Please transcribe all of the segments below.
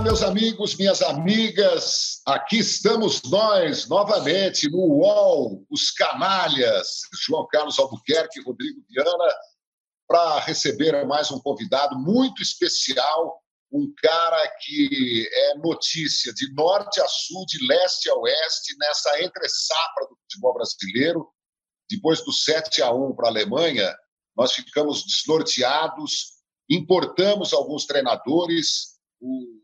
Olá, meus amigos, minhas amigas. Aqui estamos nós novamente no UOL, os canalhas, João Carlos Albuquerque e Rodrigo Viana, para receber mais um convidado muito especial, um cara que é notícia de norte a sul, de leste a oeste, nessa entre-safra do futebol brasileiro. Depois do 7 a 1 para a Alemanha, nós ficamos desnorteados, importamos alguns treinadores, o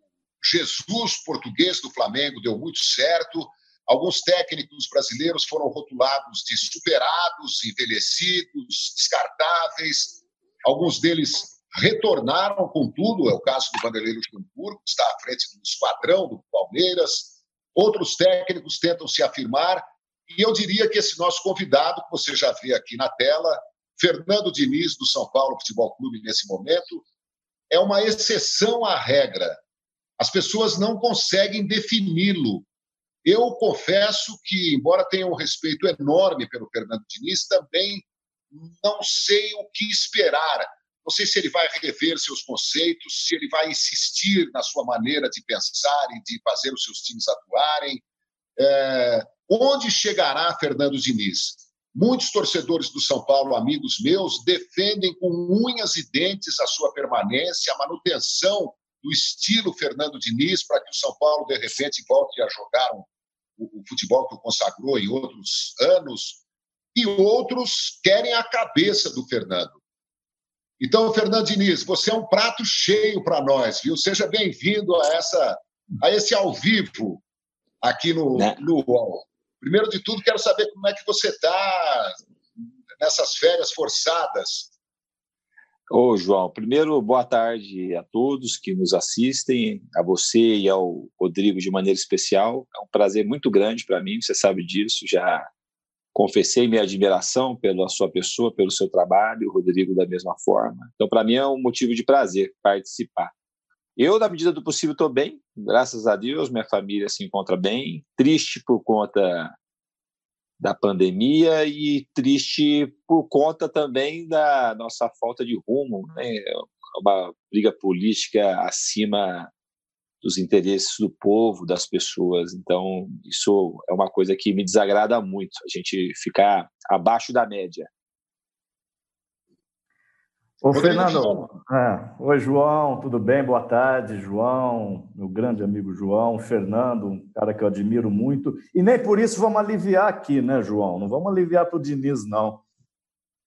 Jesus português do Flamengo deu muito certo. Alguns técnicos brasileiros foram rotulados de superados, envelhecidos, descartáveis. Alguns deles retornaram com tudo, é o caso do Vanderlei Luxemburgo, que está à frente do esquadrão do Palmeiras. Outros técnicos tentam se afirmar, e eu diria que esse nosso convidado, que você já vê aqui na tela, Fernando Diniz, do São Paulo Futebol Clube, nesse momento, é uma exceção à regra. As pessoas não conseguem defini-lo. Eu confesso que, embora tenha um respeito enorme pelo Fernando Diniz, também não sei o que esperar. Não sei se ele vai rever seus conceitos, se ele vai insistir na sua maneira de pensar e de fazer os seus times atuarem. É... onde chegará Fernando Diniz? Muitos torcedores do São Paulo, amigos meus, defendem com unhas e dentes a sua permanência, a manutenção do estilo Fernando Diniz, para que o São Paulo, de repente, volte a jogar um, o, o futebol que o consagrou em outros anos, e outros querem a cabeça do Fernando. Então, Fernando Diniz, você é um prato cheio para nós, viu? Seja bem-vindo a, essa, a esse ao vivo aqui no, né? no UOL. Primeiro de tudo, quero saber como é que você está nessas férias forçadas. Ô, João, primeiro, boa tarde a todos que nos assistem, a você e ao Rodrigo de maneira especial. É um prazer muito grande para mim, você sabe disso, já confessei minha admiração pela sua pessoa, pelo seu trabalho, o Rodrigo da mesma forma. Então, para mim é um motivo de prazer participar. Eu, na medida do possível, estou bem, graças a Deus, minha família se encontra bem, triste por conta da pandemia e triste por conta também da nossa falta de rumo, né? uma briga política acima dos interesses do povo, das pessoas. Então, isso é uma coisa que me desagrada muito, a gente ficar abaixo da média. Ô, Fernando, é, oi, João, tudo bem? Boa tarde, João, meu grande amigo João, Fernando, um cara que eu admiro muito. E nem por isso vamos aliviar aqui, né, João? Não vamos aliviar para o Diniz, não.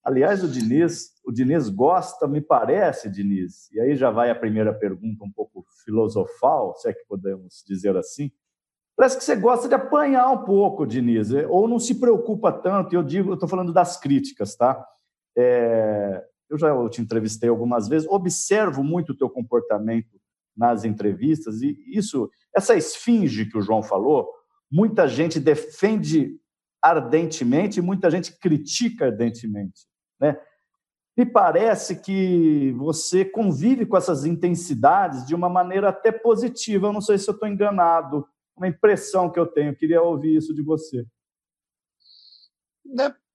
Aliás, o Diniz, o Diniz gosta, me parece, Diniz, e aí já vai a primeira pergunta um pouco filosofal, se é que podemos dizer assim. Parece que você gosta de apanhar um pouco, Diniz, ou não se preocupa tanto, eu digo, eu estou falando das críticas, tá? É, eu já te entrevistei algumas vezes, observo muito o teu comportamento nas entrevistas e isso, essa esfinge que o João falou, muita gente defende ardentemente e muita gente critica ardentemente, né? Me parece que você convive com essas intensidades de uma maneira até positiva. Eu não sei se eu estou enganado, uma impressão que eu tenho. Eu queria ouvir isso de você.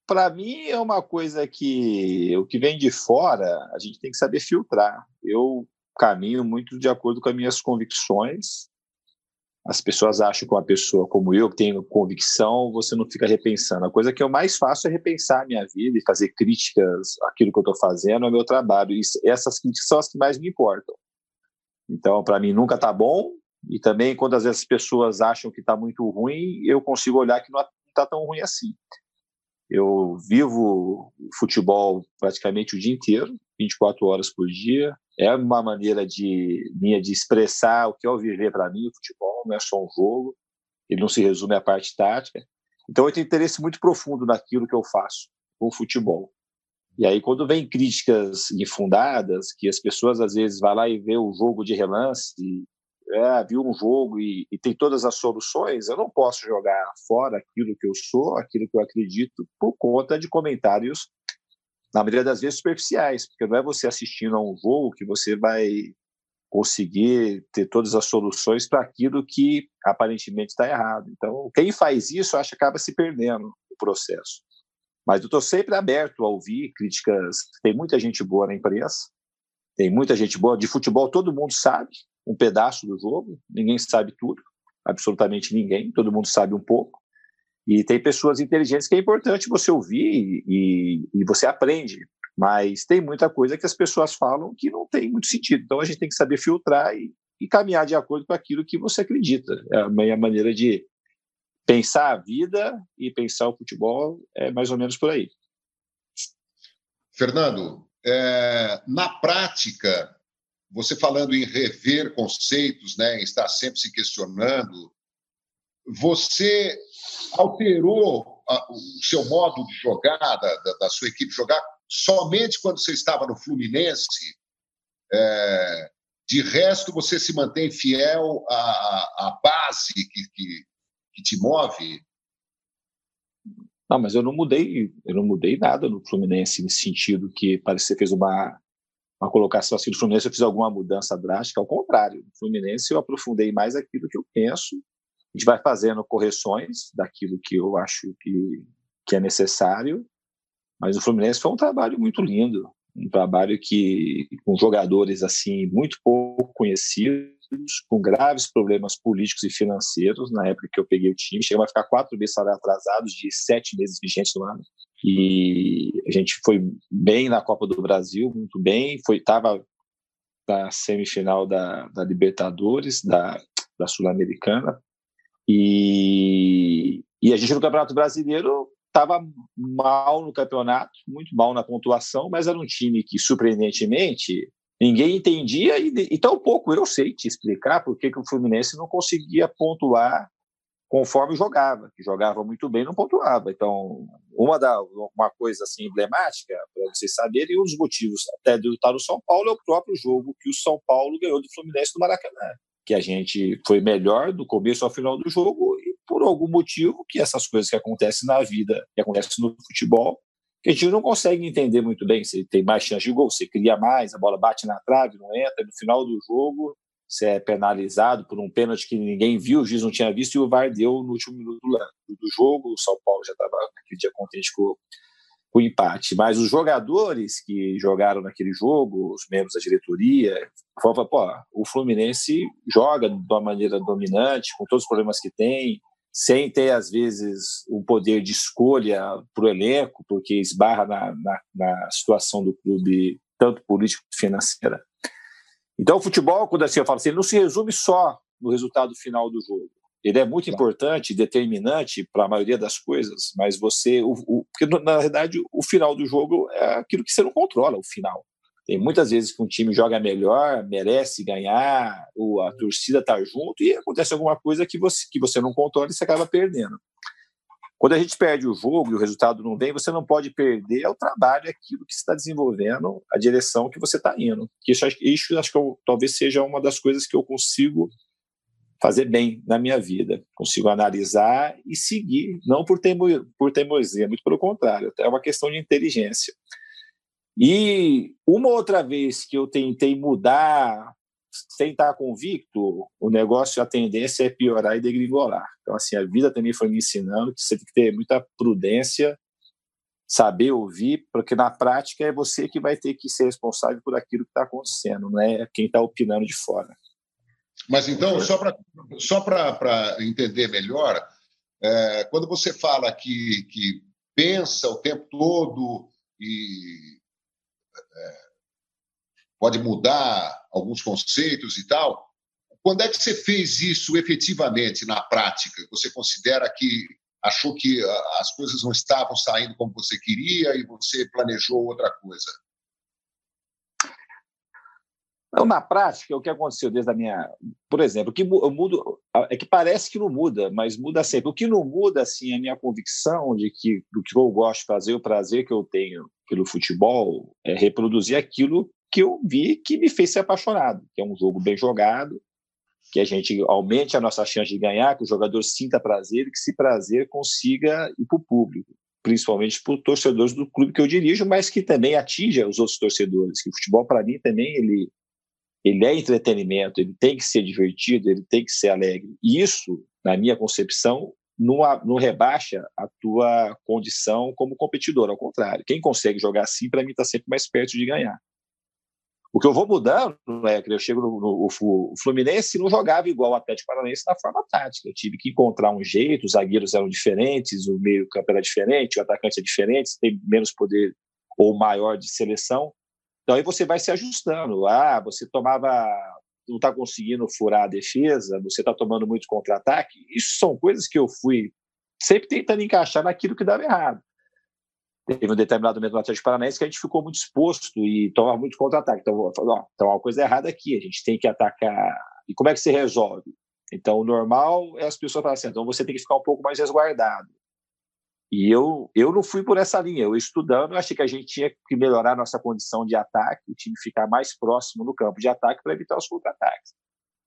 Para mim é uma coisa que o que vem de fora a gente tem que saber filtrar. Eu caminho muito de acordo com as minhas convicções. As pessoas acham que uma pessoa como eu, que tem convicção, você não fica repensando. A coisa que eu mais faço é repensar a minha vida e fazer críticas àquilo que eu estou fazendo, ao meu trabalho. E essas críticas são as que mais me importam. Então, para mim, nunca está bom. E também, quando às vezes as pessoas acham que está muito ruim, eu consigo olhar que não está tão ruim assim. Eu vivo futebol praticamente o dia inteiro, 24 horas por dia. É uma maneira de minha de expressar o que é o viver para mim, futebol não é só um jogo, ele não se resume à parte tática. Então eu tenho interesse muito profundo naquilo que eu faço com o futebol. E aí quando vem críticas infundadas, que as pessoas às vezes vão lá e vê o jogo de relance é, viu um jogo e, e, tem todas as soluções, eu não posso jogar fora aquilo que eu sou, aquilo que eu acredito, por conta de comentários, na maioria das vezes, superficiais, porque não é você assistindo a um jogo que você vai conseguir ter todas as soluções para aquilo que aparentemente está errado. Então, quem faz isso, acho que acaba se perdendo o processo. Mas eu estou sempre aberto a ouvir críticas. Tem muita gente boa na imprensa, tem muita gente boa. De futebol, todo mundo sabe um pedaço do jogo, ninguém sabe tudo, absolutamente ninguém, todo mundo sabe um pouco. E tem pessoas inteligentes que é importante você ouvir e, e, você aprende, mas tem muita coisa que as pessoas falam que não tem muito sentido. Então a gente tem que saber filtrar e, e caminhar de acordo com aquilo que você acredita. É a minha maneira de pensar a vida e pensar o futebol é mais ou menos por aí. Fernando, é, na prática, você falando em rever conceitos, né, em estar sempre se questionando, você alterou a, o seu modo de jogar, da, da, da, sua equipe jogar, somente quando você estava no Fluminense? É, de resto, você se mantém fiel à, à base que, que, que te move? Não, mas eu não mudei, eu não mudei nada no Fluminense nesse sentido que parece que você fez uma uma colocação assim do Fluminense, eu fiz alguma mudança drástica, ao contrário, no Fluminense eu aprofundei mais aquilo que eu penso, a gente vai fazendo correções daquilo que eu acho que, que é necessário, mas o Fluminense foi um trabalho muito lindo, um trabalho que com jogadores assim muito pouco conhecidos, com graves problemas políticos e financeiros na época que eu peguei o time, chegamos a ficar quatro meses atrasados de sete meses vigentes no ano. E a gente foi bem na Copa do Brasil, muito bem, foi estava na semifinal da, da Libertadores, da, da Sul-Americana, e, e a gente no Campeonato Brasileiro estava mal no campeonato, muito mal na pontuação, mas era um time que, surpreendentemente, ninguém entendia e, e tão pouco eu sei te explicar por que o Fluminense não conseguia pontuar conforme jogava, que jogava muito bem não pontuava. Então, uma, da, uma coisa assim emblemática, para vocês saberem, um dos motivos até de estar no São Paulo é o próprio jogo que o São Paulo ganhou do Fluminense no Maracanã que a gente foi melhor do começo ao final do jogo por algum motivo que essas coisas que acontecem na vida, que acontecem no futebol, que a gente não consegue entender muito bem. Você tem mais chance de gol, você cria mais, a bola bate na trave, não entra, no final do jogo você é penalizado por um pênalti que ninguém viu, o juiz não tinha visto e o VAR deu no último minuto do jogo. O São Paulo já estava naquele dia contente com, o empate. Mas os jogadores que jogaram naquele jogo, os membros da diretoria, falavam, pô, o Fluminense joga de uma maneira dominante, com todos os problemas que tem, sem ter, às vezes, o poder de escolha para o elenco, porque esbarra na, na, na, situação do clube, tanto político quanto financeira. Então, o futebol, quando assim eu falo assim, não se resume só no resultado final do jogo. Ele é muito importante, determinante para a maioria das coisas, mas você, o, o, porque na verdade o final do jogo é aquilo que você não controla, o final. Tem muitas vezes que um time joga melhor, merece ganhar, ou a torcida está junto e acontece alguma coisa que você, que você não controla e você acaba perdendo. Quando a gente perde o jogo e o resultado não vem, você não pode perder o trabalho, aquilo que você está desenvolvendo, a direção que você está indo. Isso, isso acho que eu, talvez seja uma das coisas que eu consigo fazer bem na minha vida. Consigo analisar e seguir, não por, teimo, por teimosia, muito pelo contrário, é uma questão de inteligência. E uma outra vez que eu tentei mudar sem estar convicto, o negócio, a tendência é piorar e degringolar. Então, assim, a vida também foi me ensinando que você tem que ter muita prudência, saber ouvir, porque na prática é você que vai ter que ser responsável por aquilo que está acontecendo, não é quem está opinando de fora. Mas então, só para só entender melhor, é, quando você fala que, que pensa o tempo todo e pode mudar alguns conceitos e tal, quando é que você fez isso efetivamente na prática? Você considera que achou que as coisas não estavam saindo como você queria e você planejou outra coisa? Então, na prática, o que aconteceu desde a minha. Por exemplo, o que eu mudo. É que parece que não muda, mas muda sempre. O que não muda, assim, é a minha convicção de que do que eu gosto de fazer, o prazer que eu tenho pelo futebol, é reproduzir aquilo que eu vi que me fez ser apaixonado, que é um jogo bem jogado, que a gente aumente a nossa chance de ganhar, que o jogador sinta prazer e que esse prazer consiga ir para o público, principalmente para os torcedores do clube que eu dirijo, mas que também atinja os outros torcedores, que o futebol, para mim, também ele ele é entretenimento, ele tem que ser divertido, ele tem que ser alegre. E isso, na minha concepção, não, rebaixa a tua condição como competidor, ao contrário. Quem consegue jogar assim, para mim, está sempre mais perto de ganhar. O que eu vou mudando é que eu chego no, no, o Fluminense não jogava igual o Atlético Paranaense na forma tática. Eu tive que encontrar um jeito, os zagueiros eram diferentes, o meio-campo era diferente, o atacante é diferente, tem menos poder ou maior de seleção. Então aí você vai se ajustando. Ah, você tomava não está conseguindo furar a defesa, você está tomando muito contra-ataque. Isso são coisas que eu fui sempre tentando encaixar naquilo que dava errado. Teve um determinado momento no Atlético Paranaense que a gente ficou muito exposto e tomava muito contra-ataque. Então, ó, então, uma coisa errada aqui, a gente tem que atacar. E como é que se resolve? Então, o normal é as pessoas falarem assim, então você tem que ficar um pouco mais resguardado. E eu, eu não fui por essa linha. Eu estudando, eu achei que a gente tinha que melhorar nossa condição de ataque, o time ficar mais próximo no campo de ataque para evitar os contra-ataques.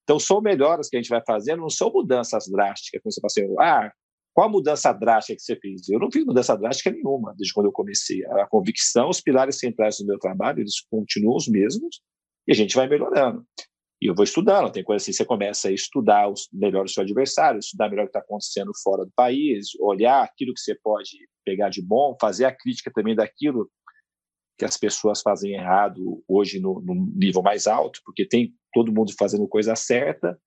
Então, são melhoras que a gente vai fazendo, não são mudanças drásticas. Como você fala assim, ah, qual a mudança drástica que você fez? Eu não fiz mudança drástica nenhuma desde quando eu comecei. A convicção, os pilares centrais do meu trabalho, eles continuam os mesmos e a gente vai melhorando. E eu vou estudando, tem coisa assim, você começa a estudar melhor o seu adversário, estudar melhor o que está acontecendo fora do país, olhar aquilo que você pode pegar de bom, fazer a crítica também daquilo que as pessoas fazem errado hoje no, no nível mais alto, porque tem todo mundo fazendo coisa certa,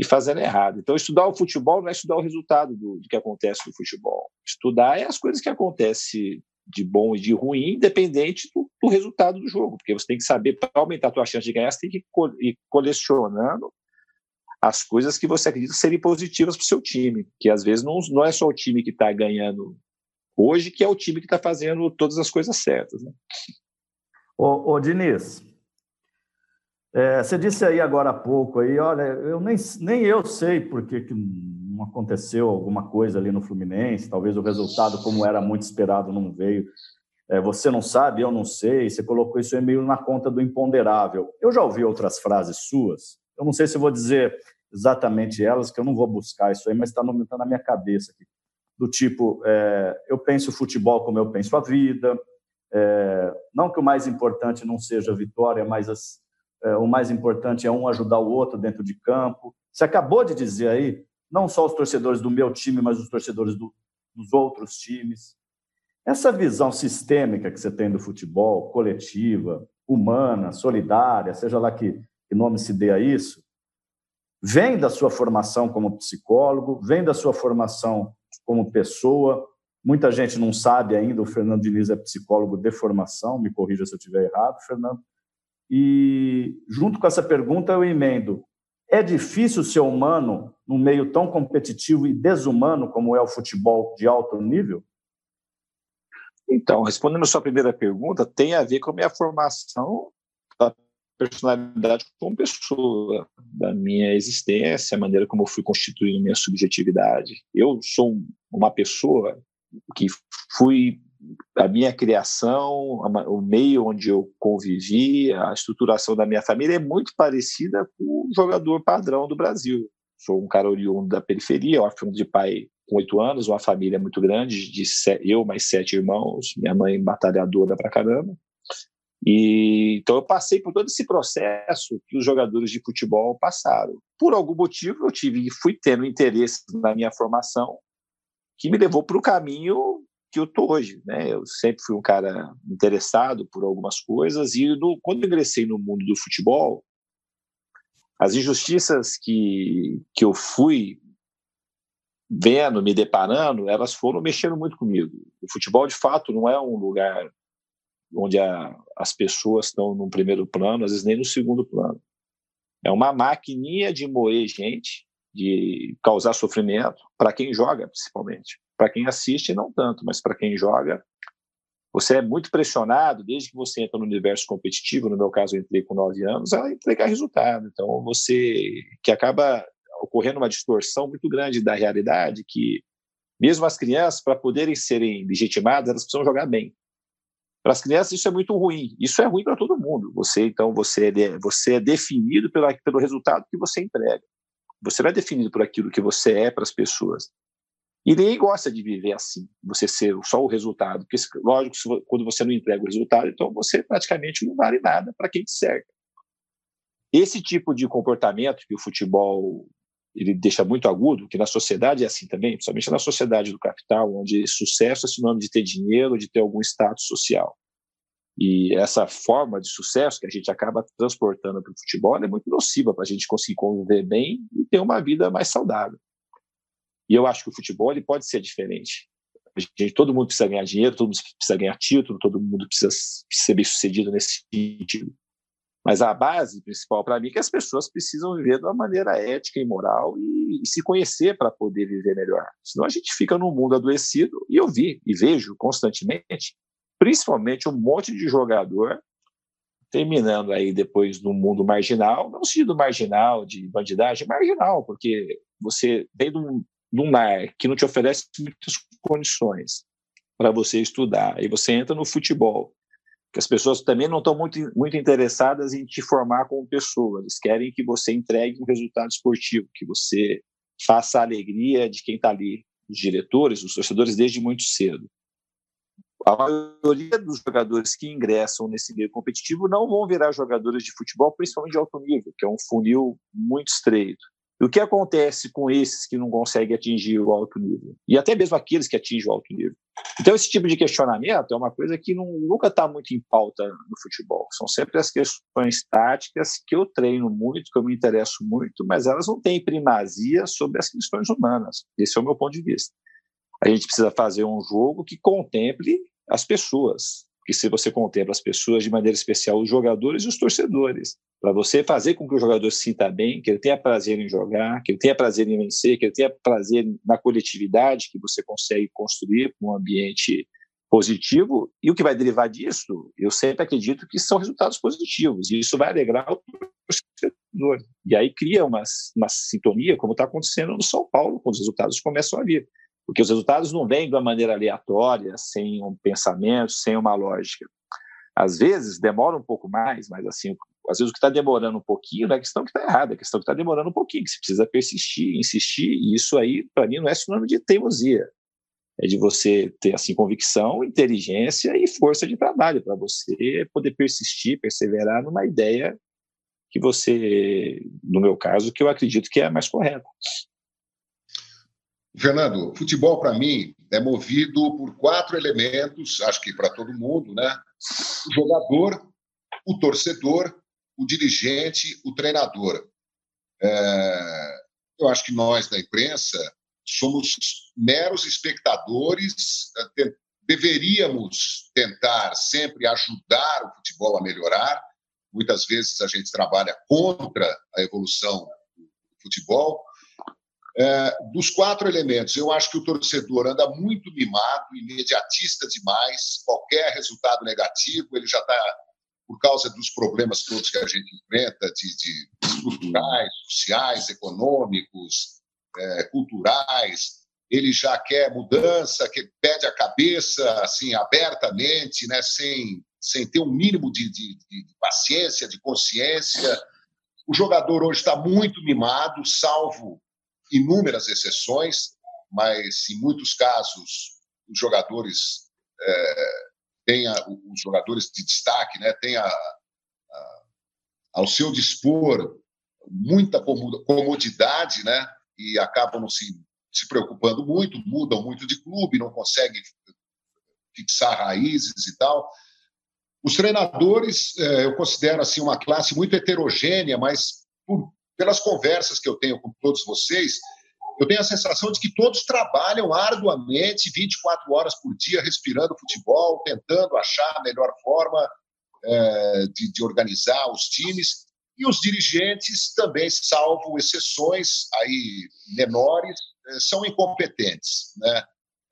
e fazendo errado. Então, estudar o futebol não é estudar o resultado do, do que acontece no futebol. Estudar é as coisas que acontecem de bom e de ruim, independente do, do resultado do jogo, porque você tem que saber, para aumentar a tua chance de ganhar, você tem que ir colecionando as coisas que você acredita serem positivas para o seu time, que às vezes não, não é só o time que está ganhando hoje, que é o time que está fazendo todas as coisas certas. Né? Ô, ô Diniz, é, você disse aí agora há pouco aí, olha, eu nem, nem eu sei por que, que não aconteceu alguma coisa ali no Fluminense, talvez o resultado, como era muito esperado, não veio. É, você não sabe, eu não sei, você colocou isso aí meio na conta do imponderável. Eu já ouvi outras frases suas, eu não sei se vou dizer exatamente elas, que eu não vou buscar isso aí, mas está tá na minha cabeça aqui. Do tipo, é, eu penso o futebol como eu penso a vida, é, não que o mais importante não seja a vitória, mas as, é, o mais importante é um ajudar o outro dentro de campo. Você acabou de dizer aí, não só os torcedores do meu time, mas os torcedores do, dos outros times. Essa visão sistêmica que você tem do futebol, coletiva, humana, solidária, seja lá que, que nome se dê a isso, vem da sua formação como psicólogo, vem da sua formação como pessoa. Muita gente não sabe ainda, o Fernando Diniz é psicólogo de formação, me corrija se eu estiver errado, Fernando. E, junto com essa pergunta, eu emendo: é difícil ser humano num meio tão competitivo e desumano como é o futebol de alto nível? Então, respondendo a sua primeira pergunta, tem a ver com a minha formação da personalidade como pessoa, da minha existência, a maneira como eu fui constituindo minha subjetividade. Eu sou uma pessoa que fui a minha criação, o meio onde eu convivi, a estruturação da minha família é muito parecida com o jogador padrão do Brasil. Sou um cara oriundo da periferia, órfão de pai com oito anos, uma família muito grande, de eu mais sete irmãos, minha mãe batalhadora pra caramba. E então eu passei por todo esse processo que os jogadores de futebol passaram. Por algum motivo eu tive fui tendo interesse na minha formação que me levou para o caminho que eu tô hoje, né? Eu sempre fui um cara interessado por algumas coisas e no, quando ingressei no mundo do futebol, as injustiças que, que eu fui vendo, me deparando, elas foram mexendo muito comigo. O futebol, de fato, não é um lugar onde a, as pessoas estão no primeiro plano, às vezes nem no segundo plano. É uma maquininha de moer gente, de causar sofrimento, para quem joga, principalmente. Para quem assiste, não tanto, mas para quem joga, você é muito pressionado desde que você entra no universo competitivo. No meu caso, eu entrei com nove anos, a entregar resultado. Então, você que acaba ocorrendo uma distorção muito grande da realidade, que mesmo as crianças, para poderem serem legitimadas, elas precisam jogar bem. Para as crianças isso é muito ruim. Isso é ruim para todo mundo. Você então você é, você é definido pelo, pelo resultado que você entrega. Você não é definido por aquilo que você é para as pessoas. E ninguém gosta de viver assim, você ser só o resultado. Porque, lógico, quando você não entrega o resultado, então você praticamente não vale nada para quem te cerca. Esse tipo de comportamento que o futebol ele deixa muito agudo, que na sociedade é assim também, principalmente na sociedade do capital, onde sucesso é sinônimo de ter dinheiro, de ter algum status social. E essa forma de sucesso que a gente acaba transportando para o futebol é muito nociva para a gente conseguir conviver bem e ter uma vida mais saudável. E eu acho que o futebol ele pode ser diferente. Gente, todo mundo precisa ganhar dinheiro, todo mundo precisa ganhar título, todo mundo precisa ser bem sucedido nesse sentido. Mas a base principal para mim é que as pessoas precisam viver de uma maneira ética e moral e, e se conhecer para poder viver melhor. Senão a gente fica num mundo adoecido, e eu vi e vejo constantemente, principalmente um monte de jogador terminando aí depois no mundo marginal, não sentido marginal de bandidagem, marginal, porque você vem de um, de um lar que não te oferece muitas condições para você estudar, e você entra no futebol, que as pessoas também não estão muito, muito interessadas em te formar como pessoa, eles querem que você entregue um resultado esportivo, que você faça a alegria de quem está ali, os diretores, os torcedores, desde muito cedo. A maioria dos jogadores que ingressam nesse meio competitivo não vão virar jogadores de futebol, principalmente de alto nível, que é um funil muito estreito. E o que acontece com esses que não conseguem atingir o alto nível? E até mesmo aqueles que atingem o alto nível. Então, esse tipo de questionamento é uma coisa que não, nunca está muito em pauta no futebol. São sempre as questões táticas que eu treino muito, que eu me interesso muito, mas elas não têm primazia sobre as questões humanas. Esse é o meu ponto de vista. A gente precisa fazer um jogo que contemple as pessoas, que se você contempla as pessoas de maneira especial, os jogadores e os torcedores, para você fazer com que o jogador se sinta bem, que ele tenha prazer em jogar, que ele tenha prazer em vencer, que ele tenha prazer na coletividade que você consegue construir um ambiente positivo, e o que vai derivar disso, eu sempre acredito que são resultados positivos, e isso vai alegrar o torcedor. E aí cria uma, uma sintonia, como está acontecendo no São Paulo, quando os resultados começam a vir porque os resultados não vêm de uma maneira aleatória, sem um pensamento, sem uma lógica. Às vezes demora um pouco mais, mas assim, às vezes o que está demorando um pouquinho não é questão que está errada, é questão que está demorando um pouquinho, que você precisa persistir, insistir, e isso aí, para mim, não é sinônimo de teimosia. É de você ter assim convicção, inteligência e força de trabalho para você poder persistir, perseverar numa ideia que você, no meu caso, que eu acredito que é a mais correta. Fernando, futebol para mim é movido por quatro elementos, acho que para todo mundo, né? O jogador, o torcedor, o dirigente, o treinador. É... eu acho que nós da imprensa somos meros espectadores, é, deveríamos tentar sempre ajudar o futebol a melhorar. Muitas vezes a gente trabalha contra a evolução do futebol, é, dos quatro elementos, eu acho que o torcedor anda muito mimado, imediatista demais. Qualquer resultado negativo, ele já está, por causa dos problemas todos que a gente enfrenta, de, de estruturais, sociais, econômicos, é, culturais, ele já quer mudança, que pede a cabeça assim abertamente, né, sem, sem ter um mínimo de, de, de paciência, de consciência. O jogador hoje está muito mimado, salvo inúmeras exceções, mas em muitos casos os jogadores é, têm a, os jogadores de destaque, né, têm a, a, ao seu dispor muita comodidade, né, e acabam se, se preocupando muito, mudam muito de clube, não conseguem fixar raízes e tal. Os treinadores, é, eu considero assim uma classe muito heterogênea, mas por pelas conversas que eu tenho com todos vocês, eu tenho a sensação de que todos trabalham arduamente, 24 horas por dia, respirando futebol, tentando achar a melhor forma é, de, de, organizar os times. E os dirigentes também, salvo exceções aí menores, é, são incompetentes. Né?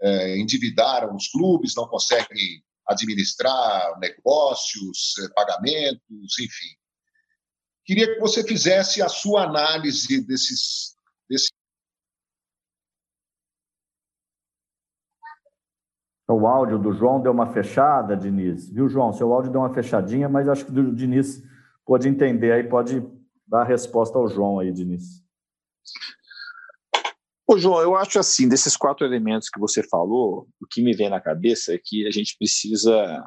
É, endividaram os clubes, não conseguem administrar negócios, é, pagamentos, enfim. Queria que você fizesse a sua análise desses. desses... O áudio do João deu uma fechada, Diniz. Viu, João? Seu áudio deu uma fechadinha, mas acho que o Diniz pode entender aí, pode dar a resposta ao João aí, Diniz. Ô, João, eu acho assim, desses quatro elementos que você falou, o que me vem na cabeça é que a gente precisa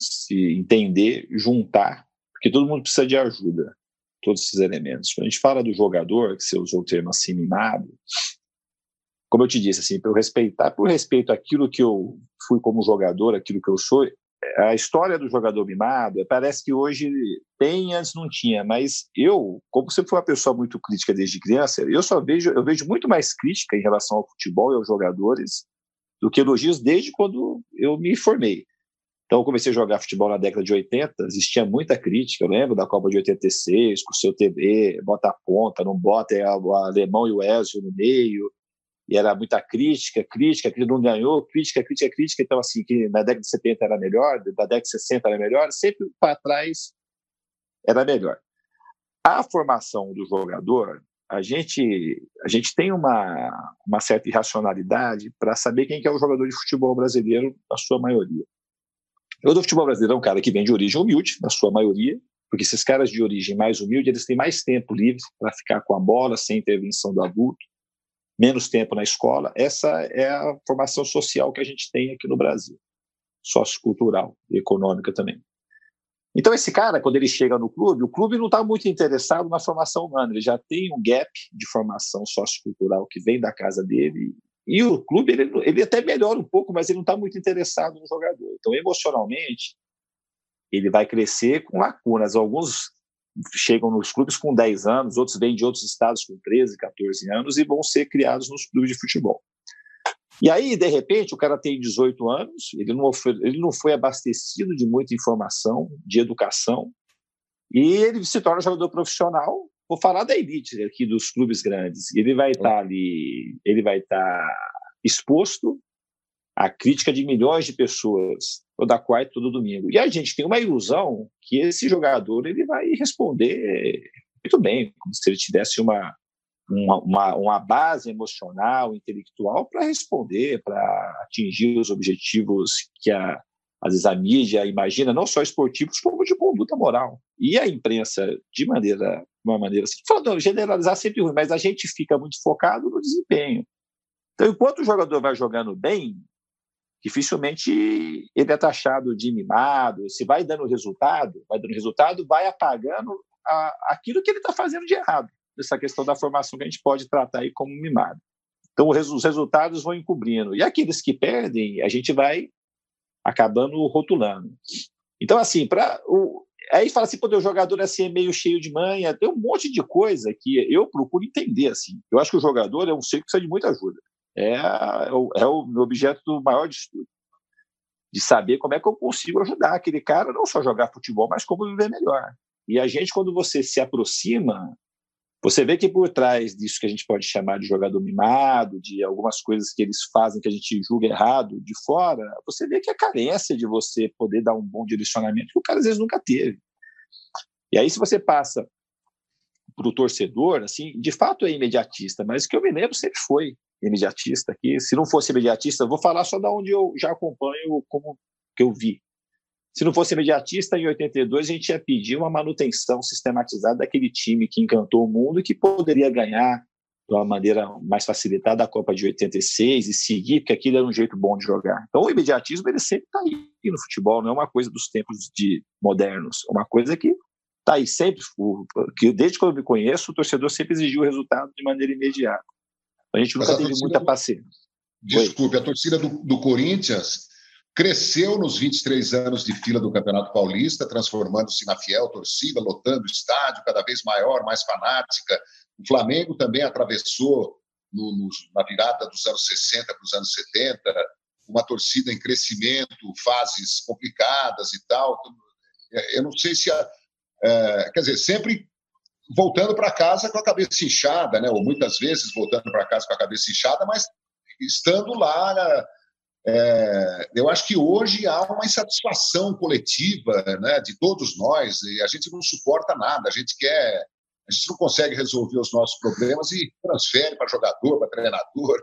se entender, juntar porque todo mundo precisa de ajuda, todos esses elementos. Quando a gente fala do jogador, que você usou o termo assim, mimado, como eu te disse, assim, por respeitar, por respeito àquilo que eu fui como jogador, aquilo que eu sou, a história do jogador mimado parece que hoje tem, antes não tinha, mas eu, como sempre fui uma pessoa muito crítica desde criança, eu só vejo, eu vejo muito mais crítica em relação ao futebol e aos jogadores do que elogios desde quando eu me formei. Então, eu comecei a jogar futebol na década de 80, existia muita crítica, eu lembro da Copa de 86, com o seu TV, bota a ponta, não bota, é o alemão e o Ezio no meio, e era muita crítica, crítica, que não ganhou, crítica, crítica, crítica. Então, assim, que na década de 70 era melhor, da década de 60 era melhor, sempre para trás era melhor. A formação do jogador, a gente, a gente tem uma, uma certa irracionalidade para saber quem que é o jogador de futebol brasileiro, na sua maioria. Eu do futebol brasileiro é um cara que vem de origem humilde, na sua maioria, porque esses caras de origem mais humilde, eles têm mais tempo livre para ficar com a bola, sem intervenção do adulto menos tempo na escola. Essa é a formação social que a gente tem aqui no Brasil, sociocultural e econômica também. Então, esse cara, quando ele chega no clube, o clube não está muito interessado na formação humana, ele já tem um gap de formação sociocultural que vem da casa dele. E o clube, ele, ele até melhora um pouco, mas ele não está muito interessado no jogador. Então, emocionalmente, ele vai crescer com lacunas. Alguns chegam nos clubes com 10 anos, outros vêm de outros estados com 13, 14 anos e vão ser criados nos clubes de futebol. E aí, de repente, o cara tem 18 anos, ele não, foi, ele não foi abastecido de muita informação, de educação, e ele se torna jogador profissional. Vou falar da elite aqui dos clubes grandes. Ele vai estar tá ali, ele vai estar tá exposto à crítica de milhões de pessoas toda quarta e todo domingo. E a gente tem uma ilusão que esse jogador ele vai responder muito bem, como se ele tivesse uma, uma, uma, uma base emocional, intelectual para responder, para atingir os objetivos que a, às vezes a mídia imagina, não só esportivos, como de conduta moral. E a imprensa, de maneira, uma maneira assim, falando, generalizar sempre ruim, mas a gente fica muito focado no desempenho. Então, enquanto o jogador vai jogando bem, dificilmente ele é taxado de mimado. Se vai dando resultado, vai dando resultado, vai apagando a, aquilo que ele está fazendo de errado. Essa questão da formação que a gente pode tratar aí como mimado. Então, os resultados vão encobrindo. E aqueles que perdem, a gente vai acabando rotulando. Então, assim, para o aí fala assim, pô, o jogador assim é meio cheio de manha, tem um monte de coisa que eu procuro entender assim. Eu acho que o jogador é um ser que precisa de muita ajuda é, é, o, é meu objeto maior de estudo. De saber como é que eu consigo ajudar aquele cara não só jogar futebol, mas como viver melhor. E a gente, quando você se aproxima, você vê que por trás disso que a gente pode chamar de jogador mimado, de algumas coisas que eles fazem que a gente julga errado de fora, você vê que a carência de você poder dar um bom direcionamento que o cara às vezes nunca teve. E aí, se você passa para o torcedor, assim, de fato é imediatista, mas que eu me lembro sempre foi imediatista aqui. Se não fosse imediatista, vou falar só da onde eu já acompanho como que eu vi. Se não fosse imediatista, em 82 a gente ia pedir uma manutenção sistematizada daquele time que encantou o mundo e que poderia ganhar de uma maneira mais facilitada a Copa de 86 e seguir, porque aquilo era um jeito bom de jogar. Então o imediatismo ele sempre está aí no futebol, não é uma coisa dos tempos de modernos, é uma coisa que está aí sempre, que desde quando eu me conheço, o torcedor sempre exigiu o resultado de maneira imediata. A gente nunca teve muita paciência. Desculpe, a torcida do, do Corinthians cresceu nos 23 anos de fila do Campeonato Paulista, transformando-se na fiel torcida, lotando o estádio, cada vez maior, mais fanática. O Flamengo também atravessou, no, no, na virada dos anos 60 para os anos 70, uma torcida em crescimento, fases complicadas e tal. Eu não sei se. A, é, quer dizer, sempre voltando para casa com a cabeça inchada, né? ou muitas vezes voltando para casa com a cabeça inchada, mas estando lá. É, eu acho que hoje há uma insatisfação coletiva né, de todos nós, e a gente não suporta nada, a gente quer. A gente não consegue resolver os nossos problemas e transfere para jogador, para treinador.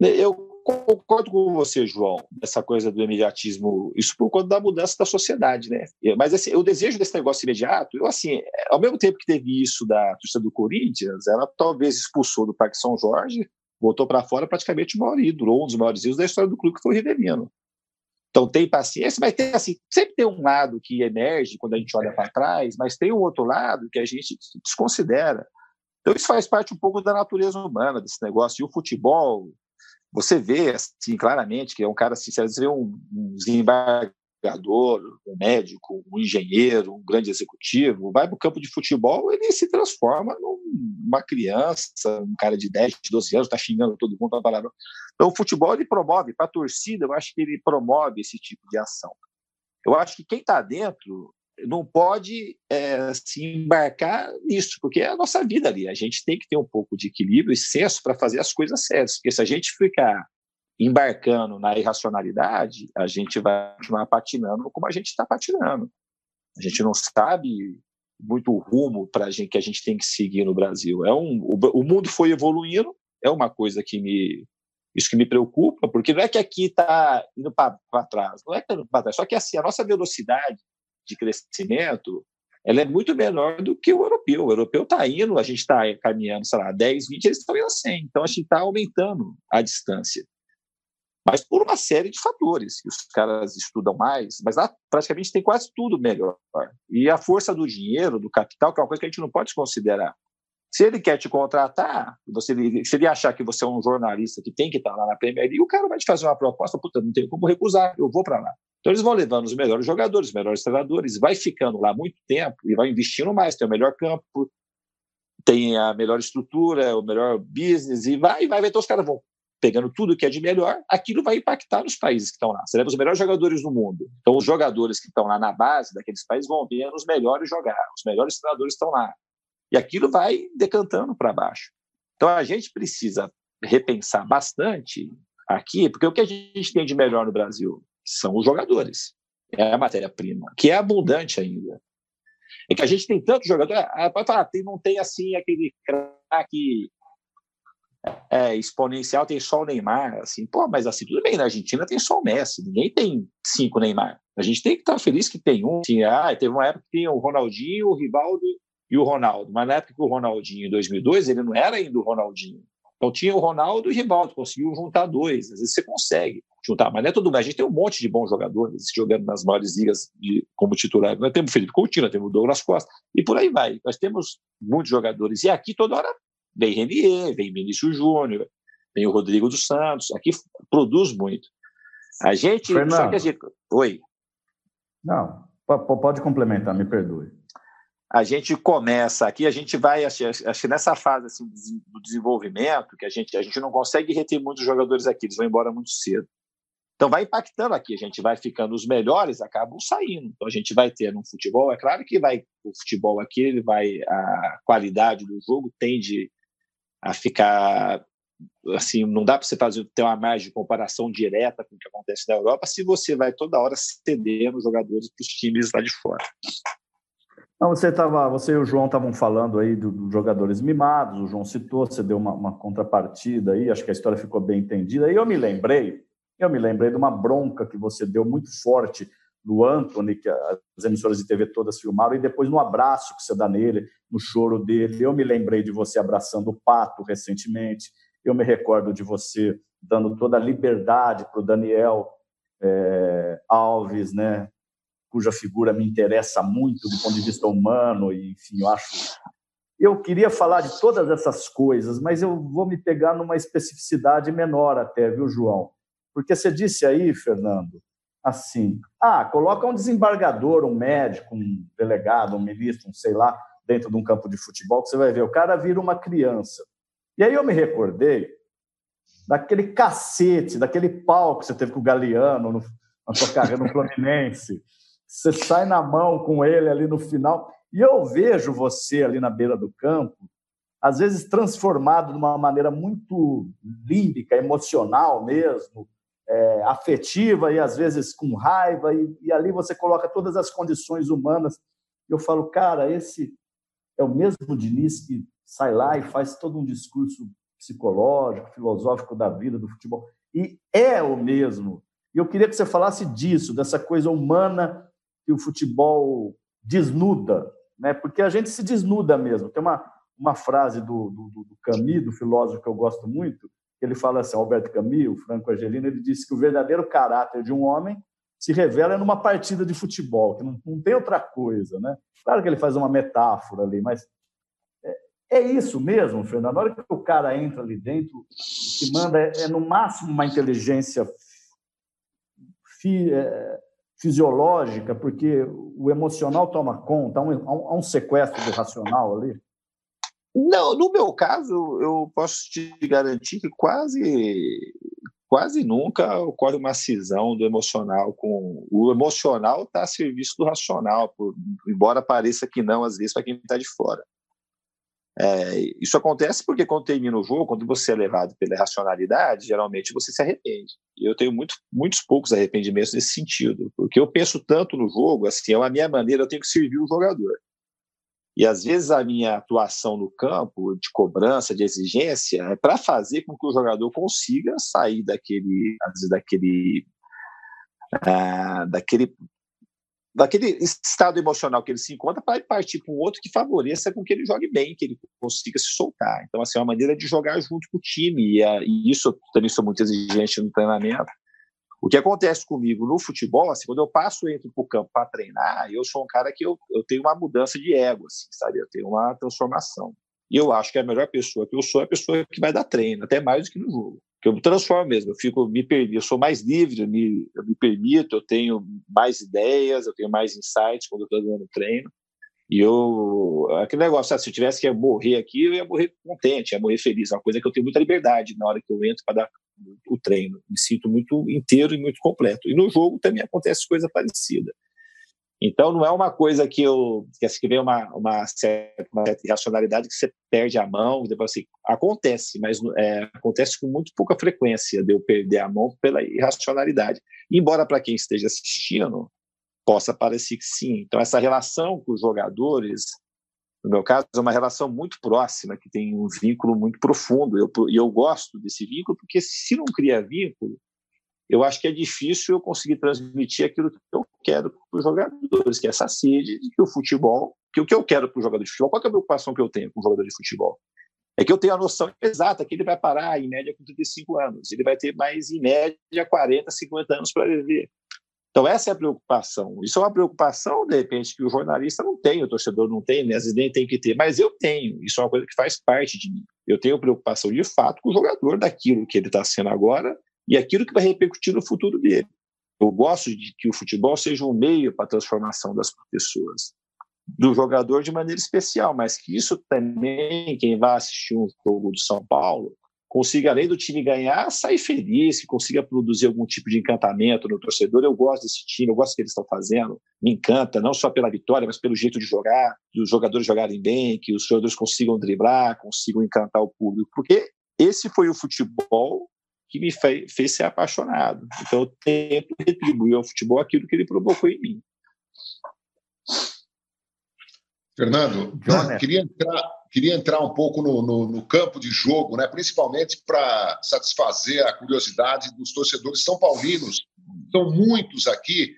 Eu concordo com você, João, essa coisa do imediatismo, isso por conta da mudança da sociedade, né? Mas assim, o desejo desse negócio imediato, eu assim, ao mesmo tempo que teve isso da torcida do Corinthians, ela talvez expulsou do Parque São Jorge, voltou para fora praticamente o maior ídolo, um dos maiores ídolos da história do clube, que foi o Rivelino. Então tem paciência, mas tem assim, sempre tem um lado que emerge quando a gente olha para trás, mas tem um outro lado que a gente desconsidera. Então isso faz parte um pouco da natureza humana desse negócio. E o futebol, você vê assim, claramente que é um cara, assim, vezes vê um, um desembargador um médico, um engenheiro, um grande executivo, vai para o campo de futebol, ele se transforma numa criança, um cara de 10, 12 anos, está xingando todo mundo, palavra. Então, o futebol ele promove, para a torcida, eu acho que ele promove esse tipo de ação. Eu acho que quem está dentro não pode é, se embarcar nisso, porque é a nossa vida ali. A gente tem que ter um pouco de equilíbrio e senso para fazer as coisas sérias, porque se a gente ficar embarcando na irracionalidade, a gente vai continuar patinando como a gente está patinando. A gente não sabe muito o rumo para gente que a gente tem que seguir no Brasil. É um, o, o mundo foi evoluindo, é uma coisa que me isso que me preocupa, porque não é que aqui está indo para trás, não é que está indo para trás, só que assim, a nossa velocidade de crescimento ela é muito menor do que o europeu. O europeu está indo, a gente está caminhando, sei lá, 10, 20, eles estão indo a 100. Então, a gente está aumentando a distância mas por uma série de fatores que os caras estudam mais, mas lá praticamente tem quase tudo melhor. E a força do dinheiro, do capital, que é uma coisa que a gente não pode considerar. Se ele quer te contratar, você, se ele achar que você é um jornalista que tem que estar lá na Premier League, o cara vai te fazer uma proposta, puta, não tem como recusar, eu vou para lá. Então eles vão levando os melhores jogadores, os melhores treinadores, vai ficando lá muito tempo e vai investindo mais, tem o melhor campo, tem a melhor estrutura, o melhor business, e vai, vai, vai. Então os caras vão pegando tudo que é de melhor, aquilo vai impactar nos países que estão lá. Você leva os melhores jogadores do mundo. Então, os jogadores que estão lá na base daqueles países vão ver os melhores jogar, os melhores treinadores estão lá. E aquilo vai decantando para baixo. Então, a gente precisa repensar bastante aqui, porque o que a gente tem de melhor no Brasil são os jogadores. É a matéria-prima, que é abundante ainda. É que a gente tem tanto jogador. Ah, pode falar, tem, não tem assim aquele craque é, exponencial tem só o Neymar, assim, pô, mas assim, tudo bem, na Argentina tem só o Messi, ninguém tem cinco Neymar. A gente tem que estar feliz que tem um. Assim, ah, teve uma época que tinha o Ronaldinho, o Rivaldo e o Ronaldo, mas na época que o Ronaldinho, em 2002, ele não era ainda o Ronaldinho. Então tinha o Ronaldo e o Rivaldo, conseguiu juntar dois, às vezes você consegue juntar, mas não é todo mundo. A gente tem um monte de bons jogadores jogando nas maiores ligas de, como titular. Nós temos o Felipe Coutinho, nós temos o Douglas Costa, e por aí vai. Nós temos muitos jogadores. E aqui toda hora Vem Renier, vem Vinícius Júnior, vem o Rodrigo dos Santos. Aqui produz muito. A gente. Fernando, só que a gente. Oi. Não, pode complementar, me perdoe. A gente começa aqui, a gente vai, acho, acho que nessa fase assim, do desenvolvimento, que a gente, a gente não consegue reter muitos jogadores aqui, eles vão embora muito cedo. Então vai impactando aqui, a gente vai ficando, os melhores acabam saindo. Então a gente vai ter no futebol, é claro que vai o futebol aqui, ele vai a qualidade do jogo tende a ficar assim, não dá para você fazer ter uma margem de comparação direta com o que acontece na Europa se você vai toda hora cedendo jogadores para os times lá de fora. Não, você tava, você e o João estavam falando aí dos do jogadores mimados, o João citou, você deu uma, uma, contrapartida aí, acho que a história ficou bem entendida. E eu me lembrei, eu me lembrei de uma bronca que você deu muito forte do Anthony, que as emissoras de TV todas filmaram, e depois no abraço que você dá nele, no choro dele. Eu me lembrei de você abraçando o Pato recentemente, eu me recordo de você dando toda a liberdade para o Daniel é, Alves, né, cuja figura me interessa muito do ponto de vista humano, e enfim, eu acho. Eu queria falar de todas essas coisas, mas eu vou me pegar numa especificidade menor até, viu, João? Porque você disse aí, Fernando, assim: ah, coloca um desembargador, um médico, um delegado, um ministro, um sei lá, dentro de um campo de futebol, que você vai ver, o cara vira uma criança. E aí eu me recordei daquele cacete, daquele pau que você teve com o Galeano no, na sua carreira no Fluminense. Você sai na mão com ele ali no final. E eu vejo você ali na beira do campo, às vezes transformado de uma maneira muito límbica, emocional mesmo, é, afetiva e às vezes com raiva, e, e, ali você coloca todas as condições humanas. Eu falo, cara, esse é o mesmo Diniz que sai lá e faz todo um discurso psicológico, filosófico da vida, do futebol. E é o mesmo. E eu queria que você falasse disso, dessa coisa humana que o futebol desnuda, né? porque a gente se desnuda mesmo. Tem uma, uma frase do, do, do Camus, do filósofo que eu gosto muito, ele fala assim, Alberto Camus, o Franco Argelino, ele disse que o verdadeiro caráter de um homem se revela numa partida de futebol, que não, não tem outra coisa, né? Claro que ele faz uma metáfora ali, mas é, é isso mesmo, Fernando. Na hora que o cara entra ali dentro, o que manda é, é no máximo uma inteligência fi, é, fisiológica, porque o emocional toma conta, há um, há um sequestro do racional ali? Não, no meu caso, eu posso te garantir que quase quase nunca ocorre uma cisão do emocional com o emocional está a serviço do racional, por, embora pareça que não às vezes para quem está de fora. É, isso acontece porque quando termina o jogo, quando você é levado pela racionalidade, geralmente você se arrepende. Eu tenho muito, muitos poucos arrependimentos nesse sentido, porque eu penso tanto no jogo, assim, é a minha maneira, eu tenho que servir o jogador. E às vezes a minha atuação no campo, de cobrança, de exigência, é para fazer com que o jogador consiga sair daquele, às vezes, daquele, uh, daquele, daquele estado emocional que ele se encontra para partir para um outro que favoreça com que ele jogue bem, que ele consiga se soltar. Então, assim, é uma maneira de jogar junto com o time. E, uh, e isso também sou muito exigente no treinamento o que acontece comigo no futebol, assim, quando eu passo entro para o campo para treinar, eu sou um cara que eu, eu tenho uma mudança de ego, assim, sabe? Eu tenho uma transformação. E eu acho que a melhor pessoa que eu sou é a pessoa que vai dar treino, até mais do que no jogo. Que eu me transformo mesmo, eu fico, me eu sou mais livre, eu me, eu me permito, eu tenho mais ideias, eu tenho mais insights quando eu estou dando treino. E eu, aquele negócio, sabe, se eu tivesse que morrer aqui, eu ia morrer contente, ia morrer feliz. É uma coisa que eu tenho muita liberdade na hora que eu entro para dar o treino. Me sinto muito inteiro e muito completo. E no jogo também acontece coisa parecida. Então não é uma coisa que eu que assim, vem uma, uma, certa, uma certa irracionalidade que você perde a mão, depois assim, acontece, mas é, acontece com muito pouca frequência de eu perder a mão pela irracionalidade. Embora para quem esteja assistindo possa parecer que sim. Então essa relação com os jogadores no meu caso, é uma relação muito próxima, que tem um vínculo muito profundo. Eu, e eu gosto desse vínculo, porque se não cria vínculo, eu acho que é difícil eu conseguir transmitir aquilo que eu quero para os jogadores, que é essa sede de que o futebol, que o que eu quero para o jogador de futebol, qual é a preocupação que eu tenho com o jogador de futebol? É que eu tenho a noção exata que ele vai parar em média com 35 anos, ele vai ter mais em média 40, 50 anos para viver. Então, essa é a preocupação. Isso é uma preocupação, de repente, que o jornalista não tem, o torcedor não tem, né? às vezes nem tem que ter, mas eu tenho. Isso é uma coisa que faz parte de mim. Eu tenho preocupação, de fato, com o jogador, daquilo que ele está sendo agora e aquilo que vai repercutir no futuro dele. Eu gosto de que o futebol seja um meio para a transformação das pessoas, do jogador de maneira especial, mas que isso também, quem vai assistir um jogo do São Paulo, consiga, além do time ganhar, sair feliz, que consiga produzir algum tipo de encantamento no torcedor. Eu gosto desse time, eu gosto do que eles estão fazendo, me encanta, não só pela vitória, mas pelo jeito de jogar, dos jogadores jogarem bem, que os jogadores consigam driblar, consigam encantar o público, porque esse foi o futebol que me fez, fez ser apaixonado. Então eu tento retribuir ao futebol aquilo que ele provocou em mim. Fernando, queria entrar, queria entrar um pouco no, no, no campo de jogo, né? principalmente para satisfazer a curiosidade dos torcedores são paulinos. São muitos aqui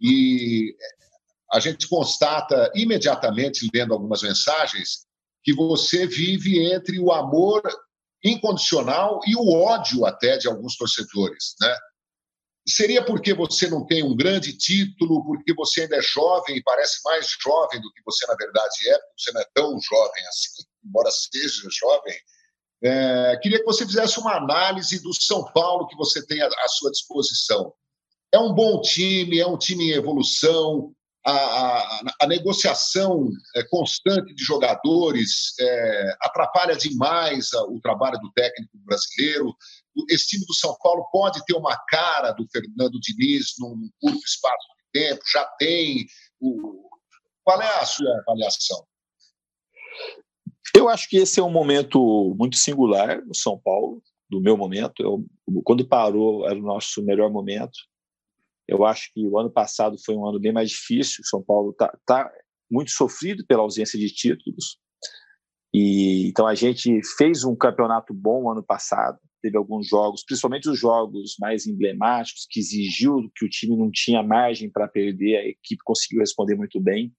e a gente constata imediatamente, lendo algumas mensagens, que você vive entre o amor incondicional e o ódio até de alguns torcedores, né? Seria porque você não tem um grande título, porque você ainda é jovem e parece mais jovem do que você na verdade é, porque você não é tão jovem assim, embora seja jovem. É, queria que você fizesse uma análise do São Paulo que você tem à, à sua disposição. É um bom time, é um time em evolução, a, a, a negociação é, constante de jogadores é, atrapalha demais o trabalho do técnico brasileiro esse time do São Paulo pode ter uma cara do Fernando Diniz num curto espaço de tempo? Já tem? O... Qual é a sua avaliação? Eu acho que esse é um momento muito singular no São Paulo, do meu momento. Eu, quando parou, era o nosso melhor momento. Eu acho que o ano passado foi um ano bem mais difícil. São Paulo está tá muito sofrido pela ausência de títulos. E então a gente fez um campeonato bom ano passado teve alguns jogos, principalmente os jogos mais emblemáticos, que exigiu que o time não tinha margem para perder, a equipe conseguiu responder muito bem.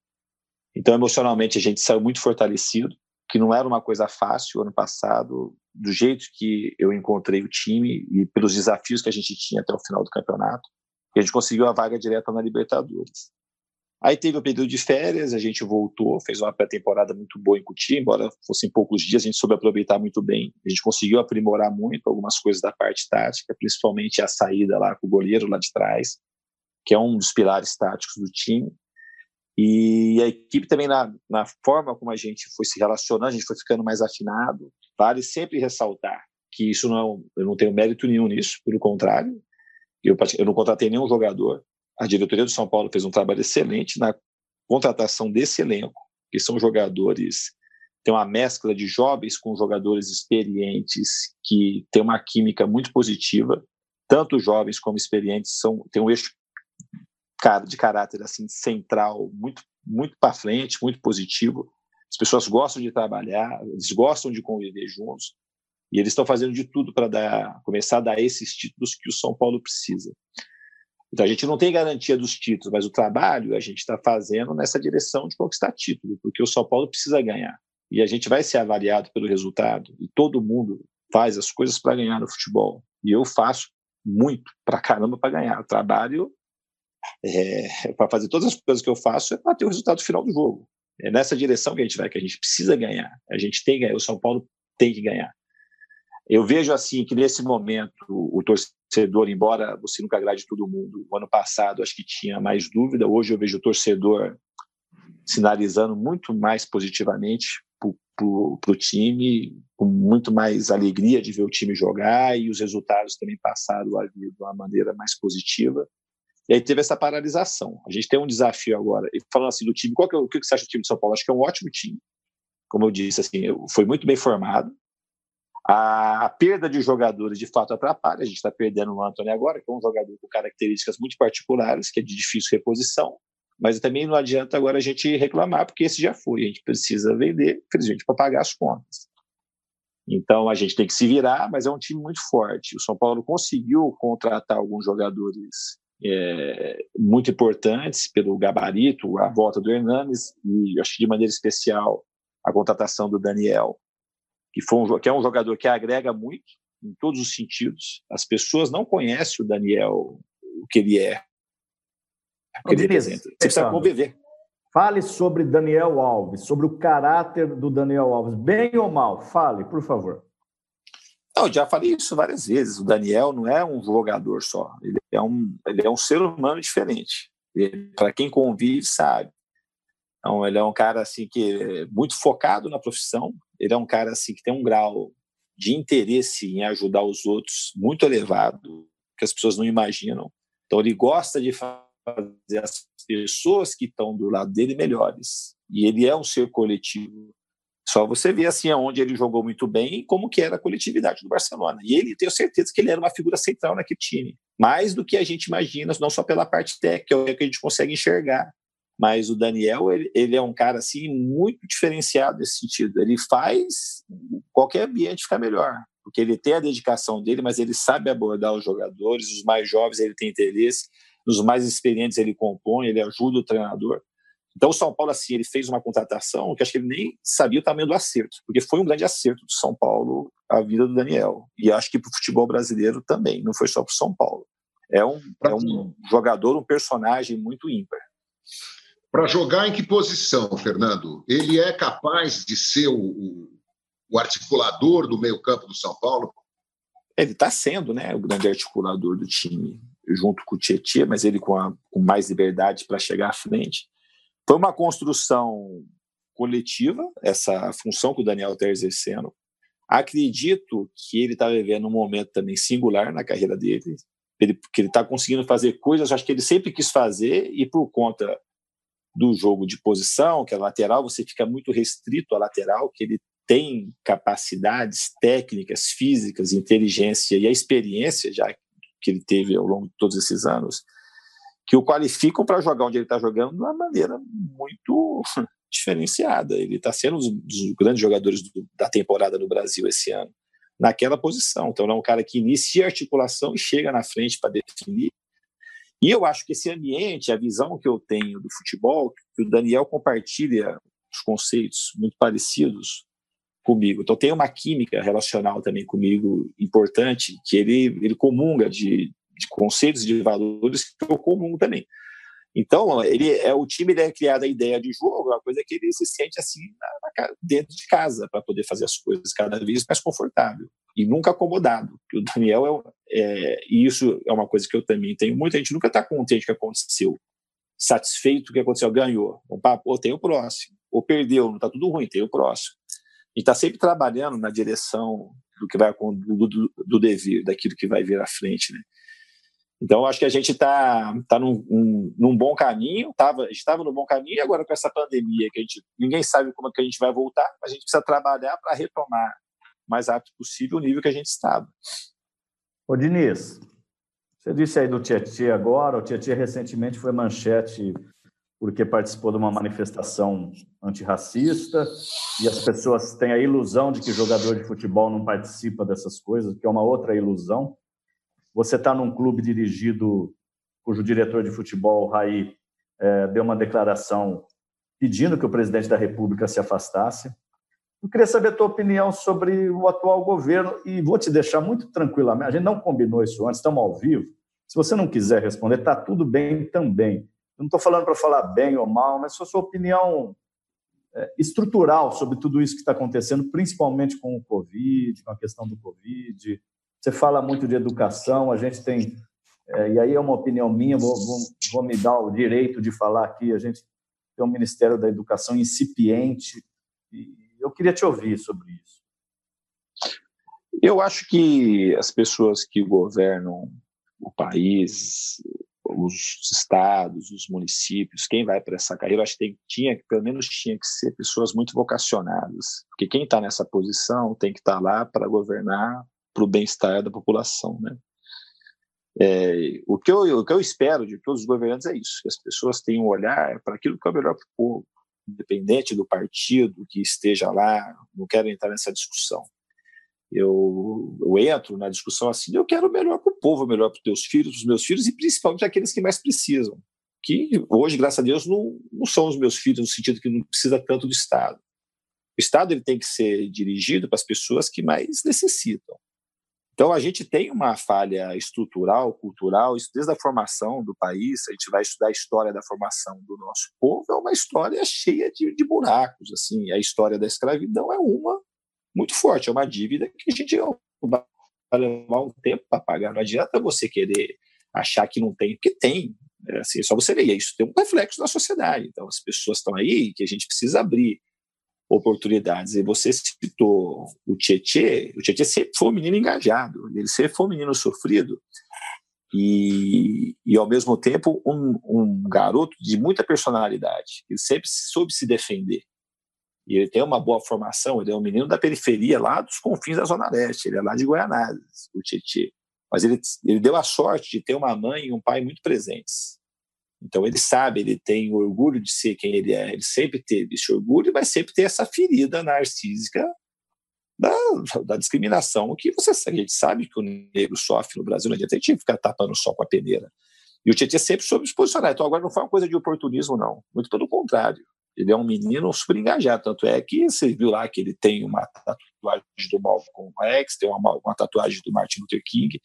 Então, emocionalmente, a gente saiu muito fortalecido, que não era uma coisa fácil ano passado, do jeito que eu encontrei o time e pelos desafios que a gente tinha até o final do campeonato. E a gente conseguiu a vaga direta na Libertadores. Aí teve o período de férias, a gente voltou, fez uma pré-temporada muito boa em Cuti, embora fossem poucos dias, a gente soube aproveitar muito bem. A gente conseguiu aprimorar muito algumas coisas da parte tática, principalmente a saída lá com o goleiro lá de trás, que é um dos pilares táticos do time. E a equipe também, na, na forma como a gente foi se relacionando, a gente foi ficando mais afinado. Vale sempre ressaltar que isso não, eu não tenho mérito nenhum nisso, pelo contrário, eu, eu não contratei nenhum jogador. A diretoria do São Paulo fez um trabalho excelente na contratação desse elenco, que são jogadores tem uma mescla de jovens com jogadores experientes que tem uma química muito positiva. Tanto jovens como experientes são tem um eixo de caráter assim central muito muito para frente, muito positivo. As pessoas gostam de trabalhar, eles gostam de conviver juntos e eles estão fazendo de tudo para começar a dar esses títulos que o São Paulo precisa. Então a gente não tem garantia dos títulos, mas o trabalho a gente está fazendo nessa direção de conquistar título, porque o São Paulo precisa ganhar e a gente vai ser avaliado pelo resultado. E todo mundo faz as coisas para ganhar no futebol. E eu faço muito para caramba para ganhar. Eu trabalho é, para fazer todas as coisas que eu faço é para ter o resultado final do jogo. É nessa direção que a gente vai, que a gente precisa ganhar. A gente tem que ganhar. O São Paulo tem que ganhar. Eu vejo assim que nesse momento o torcedor, embora você nunca agrade todo mundo, o ano passado acho que tinha mais dúvida, hoje eu vejo o torcedor sinalizando muito mais positivamente para o time, com muito mais alegria de ver o time jogar e os resultados também passaram a vir de uma maneira mais positiva. E aí teve essa paralisação. A gente tem um desafio agora. E falando assim do time, qual que é, o que você acha do time de São Paulo? Acho que é um ótimo time. Como eu disse, assim, foi muito bem formado. A, a perda de jogadores de fato atrapalha. A gente está perdendo o Antônio agora, que é um jogador com características muito particulares, que é de difícil reposição. Mas também não adianta agora a gente reclamar, porque esse já foi. A gente precisa vender, infelizmente, para pagar as contas. Então a gente tem que se virar, mas é um time muito forte. O São Paulo conseguiu contratar alguns jogadores é, muito importantes pelo gabarito, a volta do Hernanes e acho que de maneira especial a contratação do Daniel, que, foi um, que é um jogador que agrega muito em todos os sentidos. As pessoas não conhecem o Daniel, o que ele é, que ele representa. Você precisa conviver. Fale sobre Daniel Alves, sobre o caráter do Daniel Alves, bem ou mal. Fale, por favor. Não, eu já falei isso várias vezes. O Daniel não é um jogador só. Ele é um, ele é um ser humano diferente. Para quem convive, sabe. Então, ele é um cara assim que é muito focado na profissão. Ele é um cara assim que tem um grau de interesse em ajudar os outros muito elevado, que as pessoas não imaginam. Então, ele gosta de fazer as pessoas que estão do lado dele melhores. E ele é um ser coletivo. Só você vê assim aonde ele jogou muito bem e como que era a coletividade do Barcelona. E ele tenho certeza que ele era uma figura central naquele time, mais do que a gente imagina, não só pela parte técnica, que a gente consegue enxergar. Mas o Daniel, ele, ele é um cara assim muito diferenciado nesse sentido. Ele faz qualquer ambiente ficar melhor porque ele tem a dedicação dele, mas ele sabe abordar os jogadores, os mais jovens ele tem interesse, nos mais experientes ele compõe, ele ajuda o treinador. Então o São Paulo assim, ele fez uma contratação que acho que ele nem sabia o tamanho do acerto, porque foi um grande acerto do São Paulo a vida do Daniel. E acho que para o futebol brasileiro também, não foi só para o São Paulo. É um, é um jogador, um personagem muito ímpar. Para jogar em que posição, Fernando? Ele é capaz de ser o, o articulador do meio-campo do São Paulo? Ele está sendo né, o grande articulador do time junto com o Tietchan, mas ele com, a, com mais liberdade para chegar à frente. Foi uma construção coletiva, essa função que o Daniel está exercendo. Acredito que ele está vivendo um momento também singular na carreira dele, ele, que ele está conseguindo fazer coisas, acho que ele sempre quis fazer, e por conta do jogo de posição, que é lateral, você fica muito restrito à lateral, que ele tem capacidades técnicas, físicas, inteligência e a experiência já que ele teve ao longo de todos esses anos, que o qualificam para jogar onde ele está jogando de uma maneira muito diferenciada. Ele está sendo um dos grandes jogadores do, da temporada no Brasil esse ano, naquela posição. Então, é um cara que inicia a articulação e chega na frente para definir. E eu acho que esse ambiente, a visão que eu tenho do futebol, que o Daniel compartilha os conceitos muito parecidos comigo. Então tem uma química relacional também comigo importante, que ele, ele comunga de, de conceitos, de valores que eu comungo também. Então, ele é o time ele é criado a ideia de jogo, é uma coisa que ele se sente assim na, na, dentro de casa para poder fazer as coisas cada vez mais confortável. E nunca acomodado. O Daniel é, é, e isso é uma coisa que eu também tenho. Muita gente nunca está contente com o que aconteceu, satisfeito com o que aconteceu, ganhou. Opa, ou tem o próximo, ou perdeu, não está tudo ruim, tem o próximo. E está sempre trabalhando na direção do que vai do, do, do dever, daquilo que vai vir à frente, né? Então, acho que a gente está tá num, um, num bom caminho, tava, a estava no bom caminho, e agora com essa pandemia, que a gente, ninguém sabe como é que a gente vai voltar, mas a gente precisa trabalhar para retomar mais rápido possível o nível que a gente estava. Ô, Diniz, você disse aí do Tietchan agora, o Tietchan recentemente foi manchete porque participou de uma manifestação antirracista e as pessoas têm a ilusão de que jogador de futebol não participa dessas coisas, que é uma outra ilusão. Você está num clube dirigido, cujo diretor de futebol, Raí, é, deu uma declaração pedindo que o presidente da República se afastasse. Eu queria saber a tua opinião sobre o atual governo e vou te deixar muito tranquilamente. A gente não combinou isso antes, estamos ao vivo. Se você não quiser responder, está tudo bem também. Eu não estou falando para falar bem ou mal, mas a sua opinião é, estrutural sobre tudo isso que está acontecendo, principalmente com o Covid, com a questão do Covid, você fala muito de educação, a gente tem, é, e aí é uma opinião minha, vou, vou, vou, me dar o direito de falar aqui, a gente tem um Ministério da Educação incipiente, e eu queria te ouvir sobre isso. Eu acho que as pessoas que governam o país, os estados, os municípios, quem vai para essa carreira, acho que tem, tinha, pelo menos tinha que ser pessoas muito vocacionadas, porque quem está nessa posição tem que estar tá lá para governar para o bem-estar da população, né? É, o, que eu, o que eu espero de todos os governantes é isso, que as pessoas tenham um olhar para aquilo que é melhor para o povo, independente do partido que esteja lá, não quero entrar nessa discussão. Eu, eu entro na discussão assim, eu quero o melhor para o povo, melhor para os teus filhos, os meus filhos e principalmente aqueles que mais precisam, que hoje, graças a Deus, não, não são os meus filhos no sentido que não precisa tanto do Estado. O Estado ele tem que ser dirigido para as pessoas que mais necessitam. Então, a gente tem uma falha estrutural, cultural, isso desde a formação do país, a gente vai estudar a história da formação do nosso povo, é uma história cheia de, de buracos. assim. A história da escravidão é uma muito forte, é uma dívida que a gente vai levar um tempo para pagar. Não adianta você querer achar que não tem, porque tem. É assim, é só você ver, isso tem um reflexo na sociedade. Então, as pessoas estão aí que a gente precisa abrir oportunidades. E você citou o Tietê, o Tietê sempre foi um menino engajado, ele sempre foi um menino sofrido e, e ao mesmo tempo um, um garoto de muita personalidade, ele sempre soube se defender. E ele tem uma boa formação, ele é um menino da periferia, lá dos confins da Zona Leste, ele é lá de Goianazes, o Tietê. Mas ele, ele deu a sorte de ter uma mãe e um pai muito presentes. Então ele sabe, ele tem orgulho de ser quem ele é, ele sempre teve esse orgulho, mas sempre tem essa ferida narcísica da, da discriminação, que você a gente sabe que o negro sofre no Brasil, não adianta a gente ficar tapando só com a peneira. E o Tietchan sempre soube se posicionar. Então agora não foi uma coisa de oportunismo, não. Muito pelo contrário. Ele é um menino super engajado. Tanto é que você viu lá que ele tem uma tatuagem do Malcolm X, tem uma, uma tatuagem do Martin Luther King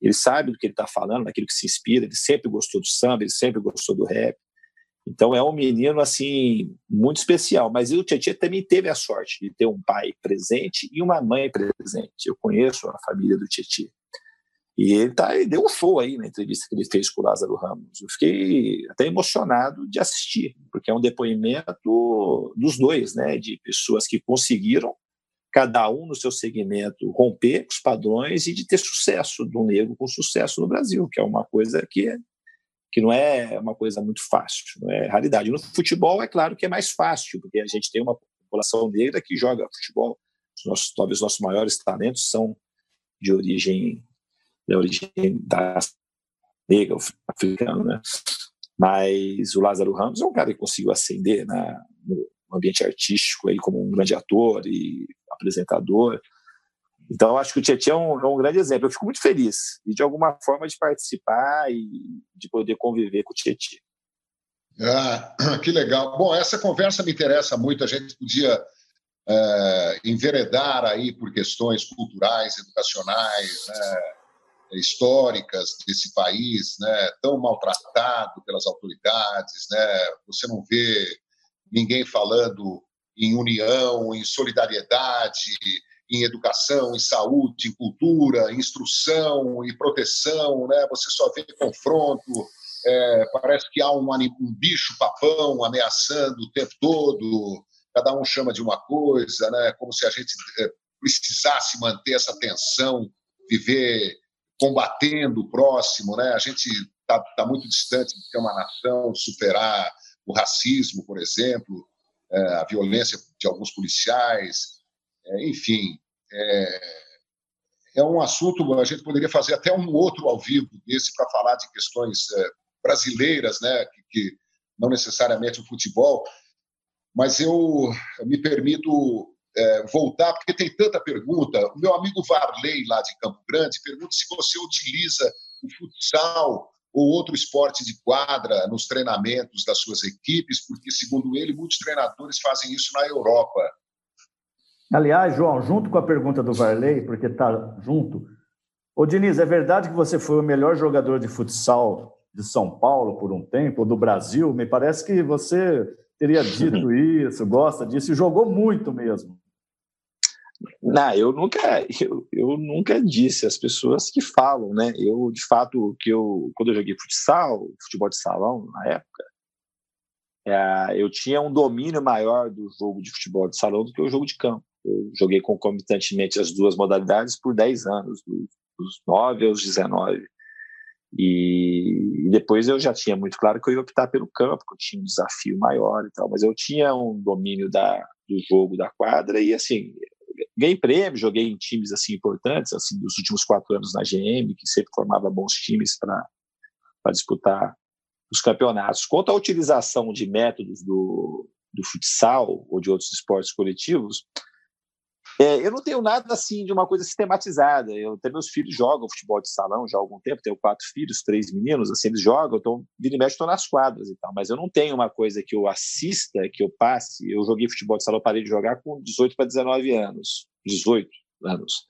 ele sabe do que ele está falando, daquilo que se inspira, ele sempre gostou do samba, ele sempre gostou do rap. Então é um menino assim muito especial, mas o Tietchan também teve a sorte de ter um pai presente e uma mãe presente. Eu conheço a família do Tietchan. E ele, tá, ele deu um show aí na entrevista que ele fez com o Lázaro Ramos. Eu fiquei até emocionado de assistir, porque é um depoimento dos dois, né, de pessoas que conseguiram cada um no seu segmento romper os padrões e de ter sucesso do negro com sucesso no Brasil, que é uma coisa que, que não é uma coisa muito fácil, não é raridade. No futebol, é claro que é mais fácil, porque a gente tem uma população negra que joga futebol. Os nossos, talvez os nossos maiores talentos são de origem da origem da negra, africana, né? Mas o Lázaro Ramos é um cara que conseguiu ascender na, no ambiente artístico aí como um grande ator e apresentador. Então, acho que o Tietchan é um, é um, grande exemplo. Eu fico muito feliz e, de alguma forma, de participar e de poder conviver com o Tietchan. Ah, que legal. Bom, essa conversa me interessa muito. A gente podia é, enveredar aí por questões culturais, educacionais, né, históricas desse país, né, tão maltratado pelas autoridades. Né, você não vê ninguém falando em união, em solidariedade, em educação, em saúde, em cultura, em instrução, em proteção, né? Você só vê confronto, é, parece que há um, um bicho papão ameaçando o tempo todo, cada um chama de uma coisa, né? Como se a gente é, precisasse manter essa tensão, viver combatendo o próximo, né? A gente está tá muito distante de ter uma nação, superar o racismo, por exemplo, a violência de alguns policiais, é, enfim, é, é, um assunto, a gente poderia fazer até um outro ao vivo desse para falar de questões é, brasileiras, né, que, que, não necessariamente o futebol, mas eu me permito é, voltar, porque tem tanta pergunta. O meu amigo Varley, lá de Campo Grande, pergunta se você utiliza o futsal ou outro esporte de quadra nos treinamentos das suas equipes, porque, segundo ele, muitos treinadores fazem isso na Europa. Aliás, João, junto com a pergunta do Varley, porque está junto, ô Diniz, é verdade que você foi o melhor jogador de futsal de São Paulo por um tempo, ou do Brasil? Me parece que você teria dito isso, gosta disso, e jogou muito mesmo. Não, eu nunca, eu, eu nunca disse as pessoas que falam, né? Eu, de fato, que eu, quando eu joguei futsal, futebol de salão na época, é, eu tinha um domínio maior do jogo de futebol de salão do que o jogo de campo. Eu joguei concomitantemente as duas modalidades por 10 anos, dos, dos 9 aos 19. E, e, depois eu já tinha muito claro que eu ia optar pelo campo, que eu tinha um desafio maior e tal, mas eu tinha um domínio da, do jogo da quadra e assim, ganhei prêmio, joguei em times assim importantes, assim, dos últimos quatro anos na GM, que sempre formava bons times para disputar os campeonatos. Quanto à utilização de métodos do, do futsal ou de outros esportes coletivos, é, eu não tenho nada assim de uma coisa sistematizada. Eu até meus filhos jogam futebol de salão já há algum tempo. Tenho quatro filhos, três meninos. Assim eles jogam. Então vira e mexe estou nas quadras e tal. Mas eu não tenho uma coisa que eu assista, que eu passe. Eu joguei futebol de salão, parei de jogar com 18 para 19 anos, 18 anos.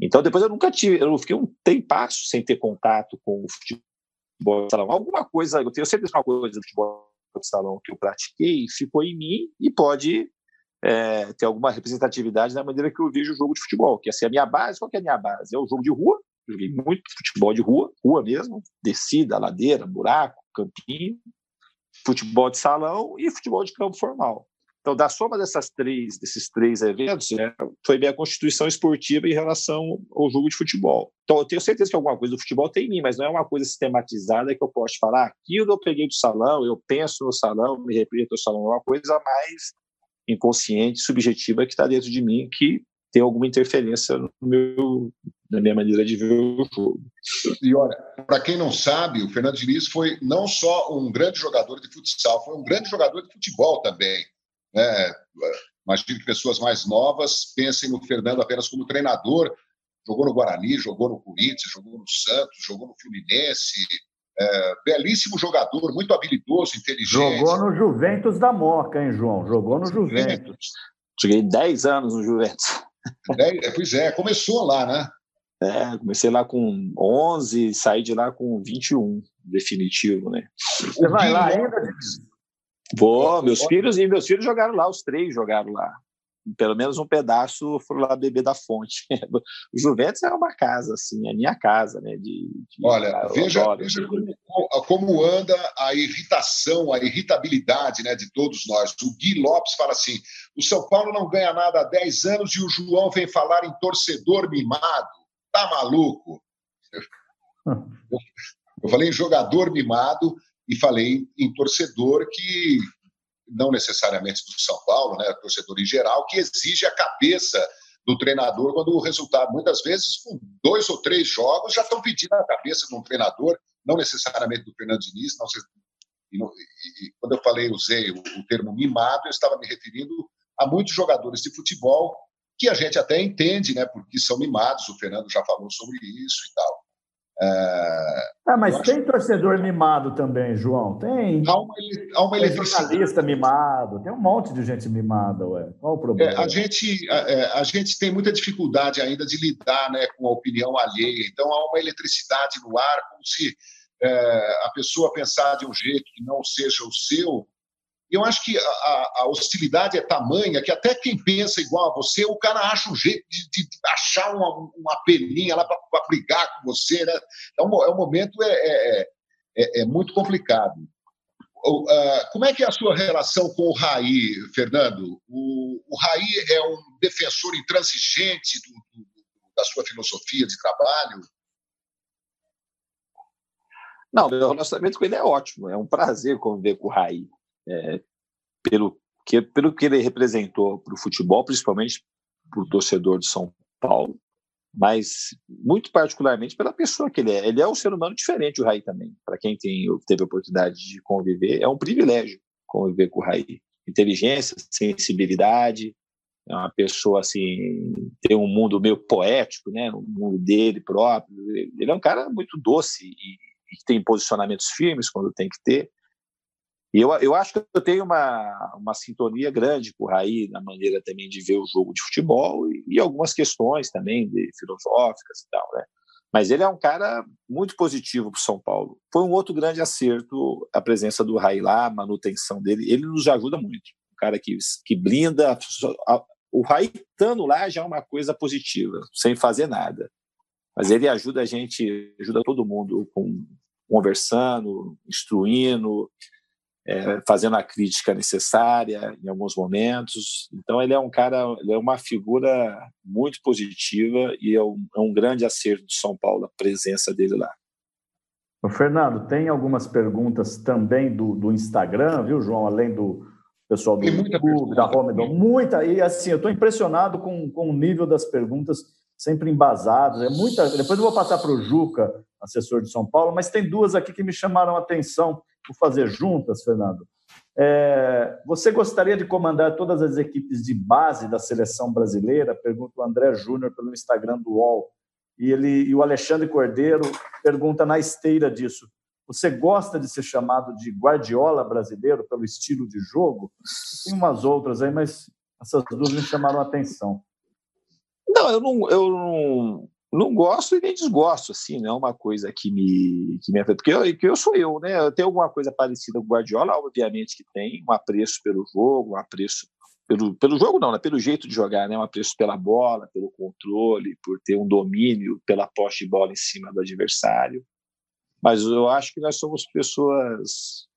Então depois eu nunca tive. Eu fiquei um tempasso sem ter contato com o futebol de salão. Alguma coisa. Eu tenho sempre uma coisa do futebol de salão que eu pratiquei ficou em mim e pode é, ter alguma representatividade na maneira que eu vejo o jogo de futebol, que assim, a minha base, qual que é a minha base? É o jogo de rua, joguei muito futebol de rua, rua mesmo, descida, ladeira, buraco, campinho, futebol de salão e futebol de campo formal. Então, da soma dessas três, desses três eventos, né, foi minha constituição esportiva em relação ao jogo de futebol. Então, eu tenho certeza que alguma coisa do futebol tem em mim, mas não é uma coisa sistematizada que eu posso falar. Aquilo eu peguei do salão, eu penso no salão, me represento no salão. É uma coisa mais inconsciente, subjetiva que está dentro de mim, que tem alguma interferência no meu, na minha maneira de ver o jogo. E olha, para quem não sabe, o Fernando Diniz foi não só um grande jogador de futsal, foi um grande jogador de futebol também. Né? Imagino que pessoas mais novas pensem no Fernando apenas como treinador. Jogou no Guarani, jogou no Corinthians, jogou no Santos, jogou no Fluminense, é, belíssimo jogador, muito habilidoso, inteligente. Jogou no Juventus da Moca, hein, João? Jogou no Juventus. Joguei 10 anos no Juventus. É, pois é, começou lá, né? É, comecei lá com 11, saí de lá com 21, definitivo, né? Você vai lá ainda? Vou, meus filhos e meus filhos jogaram lá, os três jogaram lá pelo menos um pedaço foram lá beber da fonte. o Juventus é uma casa, assim, é minha casa, né? De, de Olha, veja, adoro, veja como, como, anda a irritação, a irritabilidade né, de todos nós. O Gui Lopes fala assim: o São Paulo não ganha nada há 10 anos e o João vem falar em torcedor mimado. Tá maluco? Eu, eu falei em jogador mimado e falei em torcedor que não necessariamente do São Paulo, né, torcedor em geral, que exige a cabeça do treinador quando o resultado, muitas vezes, com dois ou três jogos, já estão pedindo a cabeça de um treinador, não necessariamente do Fernando Diniz, não, e, e, e, quando eu falei, usei o, o termo mimado, eu estava me referindo a muitos jogadores de futebol que a gente até entende, né, porque são mimados, o Fernando já falou sobre isso e tal. É, mas tem acho... torcedor mimado também, João? Tem. Há uma, há uma tem jornalista mimado, tem um monte de gente mimada, ué. Qual o problema? É, a, gente, a, é, a, gente tem muita dificuldade ainda de lidar né, com a opinião alheia. Então há uma eletricidade no ar, como se é, a pessoa pensar de um jeito que não seja o seu, eu acho que a, a, hostilidade é tamanha que até quem pensa igual a você, o cara acha um jeito de, de achar uma, uma peninha lá para brigar com você. Né? É, um, é um momento é, é, é, é muito complicado. Uh, como é que é a sua relação com o Raí, Fernando? O, o Raí é um defensor intransigente do, do, da sua filosofia de trabalho? Não, meu relacionamento com ele é ótimo. É um prazer conviver com o Raí. É, pelo, que, pelo que ele representou para o futebol, principalmente para o torcedor de São Paulo, mas muito particularmente pela pessoa que ele é. Ele é um ser humano diferente, o Raí também. Para quem tem, teve a oportunidade de conviver, é um privilégio conviver com o Raí. Inteligência, sensibilidade, é uma pessoa assim, tem um mundo meio poético, né? Um mundo dele próprio. Ele é um cara muito doce e, e tem posicionamentos firmes quando tem que ter. E eu, eu acho que eu tenho uma, uma sintonia grande com o Raí na maneira também de ver o jogo de futebol e, e algumas questões também de filosóficas e tal, né? Mas ele é um cara muito positivo para o São Paulo. Foi um outro grande acerto a presença do Raí lá, a manutenção dele. Ele nos ajuda muito. Um cara que, que blinda. O Raí estando lá já é uma coisa positiva, sem fazer nada. Mas ele ajuda a gente, ajuda todo mundo com, conversando, instruindo, é, fazendo a crítica necessária em alguns momentos. Então, ele é um cara, ele é uma figura muito positiva e é um, é um grande acerto de São Paulo a presença dele lá. O Fernando, tem algumas perguntas também do, do Instagram, viu, João? Além do pessoal do YouTube, da Romedon. Muita, e assim, eu estou impressionado com, com o nível das perguntas sempre embasadas. É muita. Depois eu vou passar para o Juca, assessor de São Paulo, mas tem duas aqui que me chamaram a atenção por fazer juntas, Fernando. É, você gostaria de comandar todas as equipes de base da seleção brasileira? Pergunta o André Júnior pelo Instagram do UOL. E, ele, e o Alexandre Cordeiro pergunta na esteira disso. Você gosta de ser chamado de Guardiola brasileiro pelo estilo de jogo? Tem umas outras aí, mas essas duas me chamaram a atenção. Não, eu não, eu não, não gosto e nem desgosto, assim, não é uma coisa que me, que me porque eu, que eu sou eu, né? Eu tenho alguma coisa parecida com o Guardiola, obviamente que tem, um apreço pelo jogo, um apreço pelo, pelo jogo não, né? pelo jeito de jogar, né? Um apreço pela bola, pelo controle, por ter um domínio pela poste de bola em cima do adversário. Mas eu acho que nós somos pessoas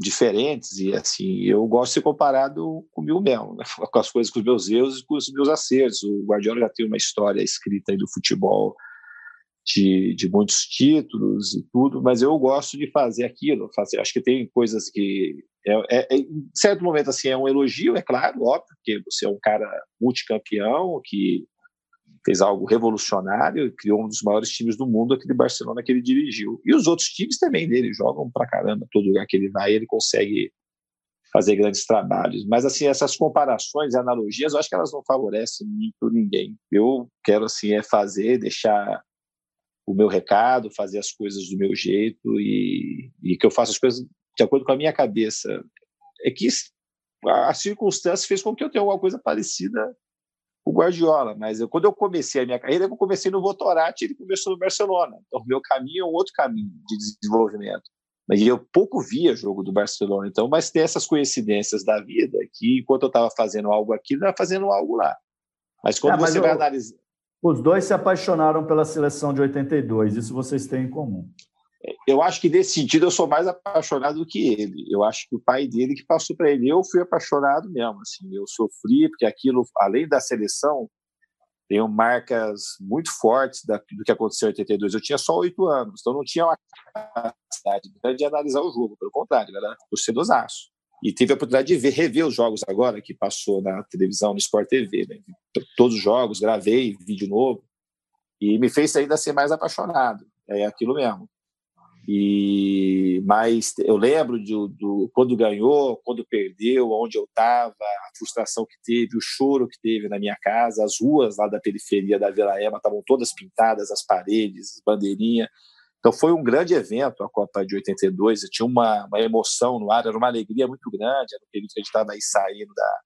diferentes e assim eu gosto de ser comparado comigo mesmo né? com as coisas com os meus erros e com os meus acertos o Guardiola já tem uma história escrita aí do futebol de, de muitos títulos e tudo mas eu gosto de fazer aquilo fazer acho que tem coisas que é, é, é, em certo momento assim é um elogio é claro óbvio porque você é um cara multicampeão que fez algo revolucionário, criou um dos maiores times do mundo, aquele Barcelona que ele dirigiu. E os outros times também dele jogam pra caramba, todo lugar que ele vai, ele consegue fazer grandes trabalhos. Mas assim, essas comparações e analogias, eu acho que elas não favorecem muito ninguém. Eu quero assim é fazer, deixar o meu recado, fazer as coisas do meu jeito e, e que eu faça as coisas de acordo com a minha cabeça. É que a circunstância fez com que eu tenha alguma coisa parecida o Guardiola, mas eu, quando eu comecei a minha carreira, eu comecei no Votorati, ele começou no Barcelona. Então, o meu caminho é um outro caminho de desenvolvimento. Mas eu pouco via jogo do Barcelona, então, mas tem essas coincidências da vida que, enquanto eu estava fazendo algo aqui, eu estava fazendo algo lá. Mas quando é, mas você eu, vai analisar. Os dois se apaixonaram pela seleção de 82, isso vocês têm em comum eu acho que nesse sentido eu sou mais apaixonado do que ele. Eu acho que o pai dele que passou para ele. Eu fui apaixonado mesmo. Assim, eu sofri porque aquilo, além da seleção, tem marcas muito fortes da, do que aconteceu em 82. Eu tinha só oito anos, então não tinha uma capacidade de analisar o jogo. Pelo contrário, era torcedorzaço. E tive a oportunidade de ver, rever os jogos agora que passou na televisão, no Sport TV. Né? Todos os jogos, gravei, vi de novo. E me fez ainda ser mais apaixonado. É aquilo mesmo. E mas eu lembro de, do quando ganhou, quando perdeu, onde eu estava, a frustração que teve, o choro que teve na minha casa, as ruas lá da periferia da Vila Ema estavam todas pintadas, as paredes, as bandeirinhas. Então foi um grande evento a Copa de 82, tinha uma, uma emoção no ar, era uma alegria muito grande, era um período que a gente estava aí saindo da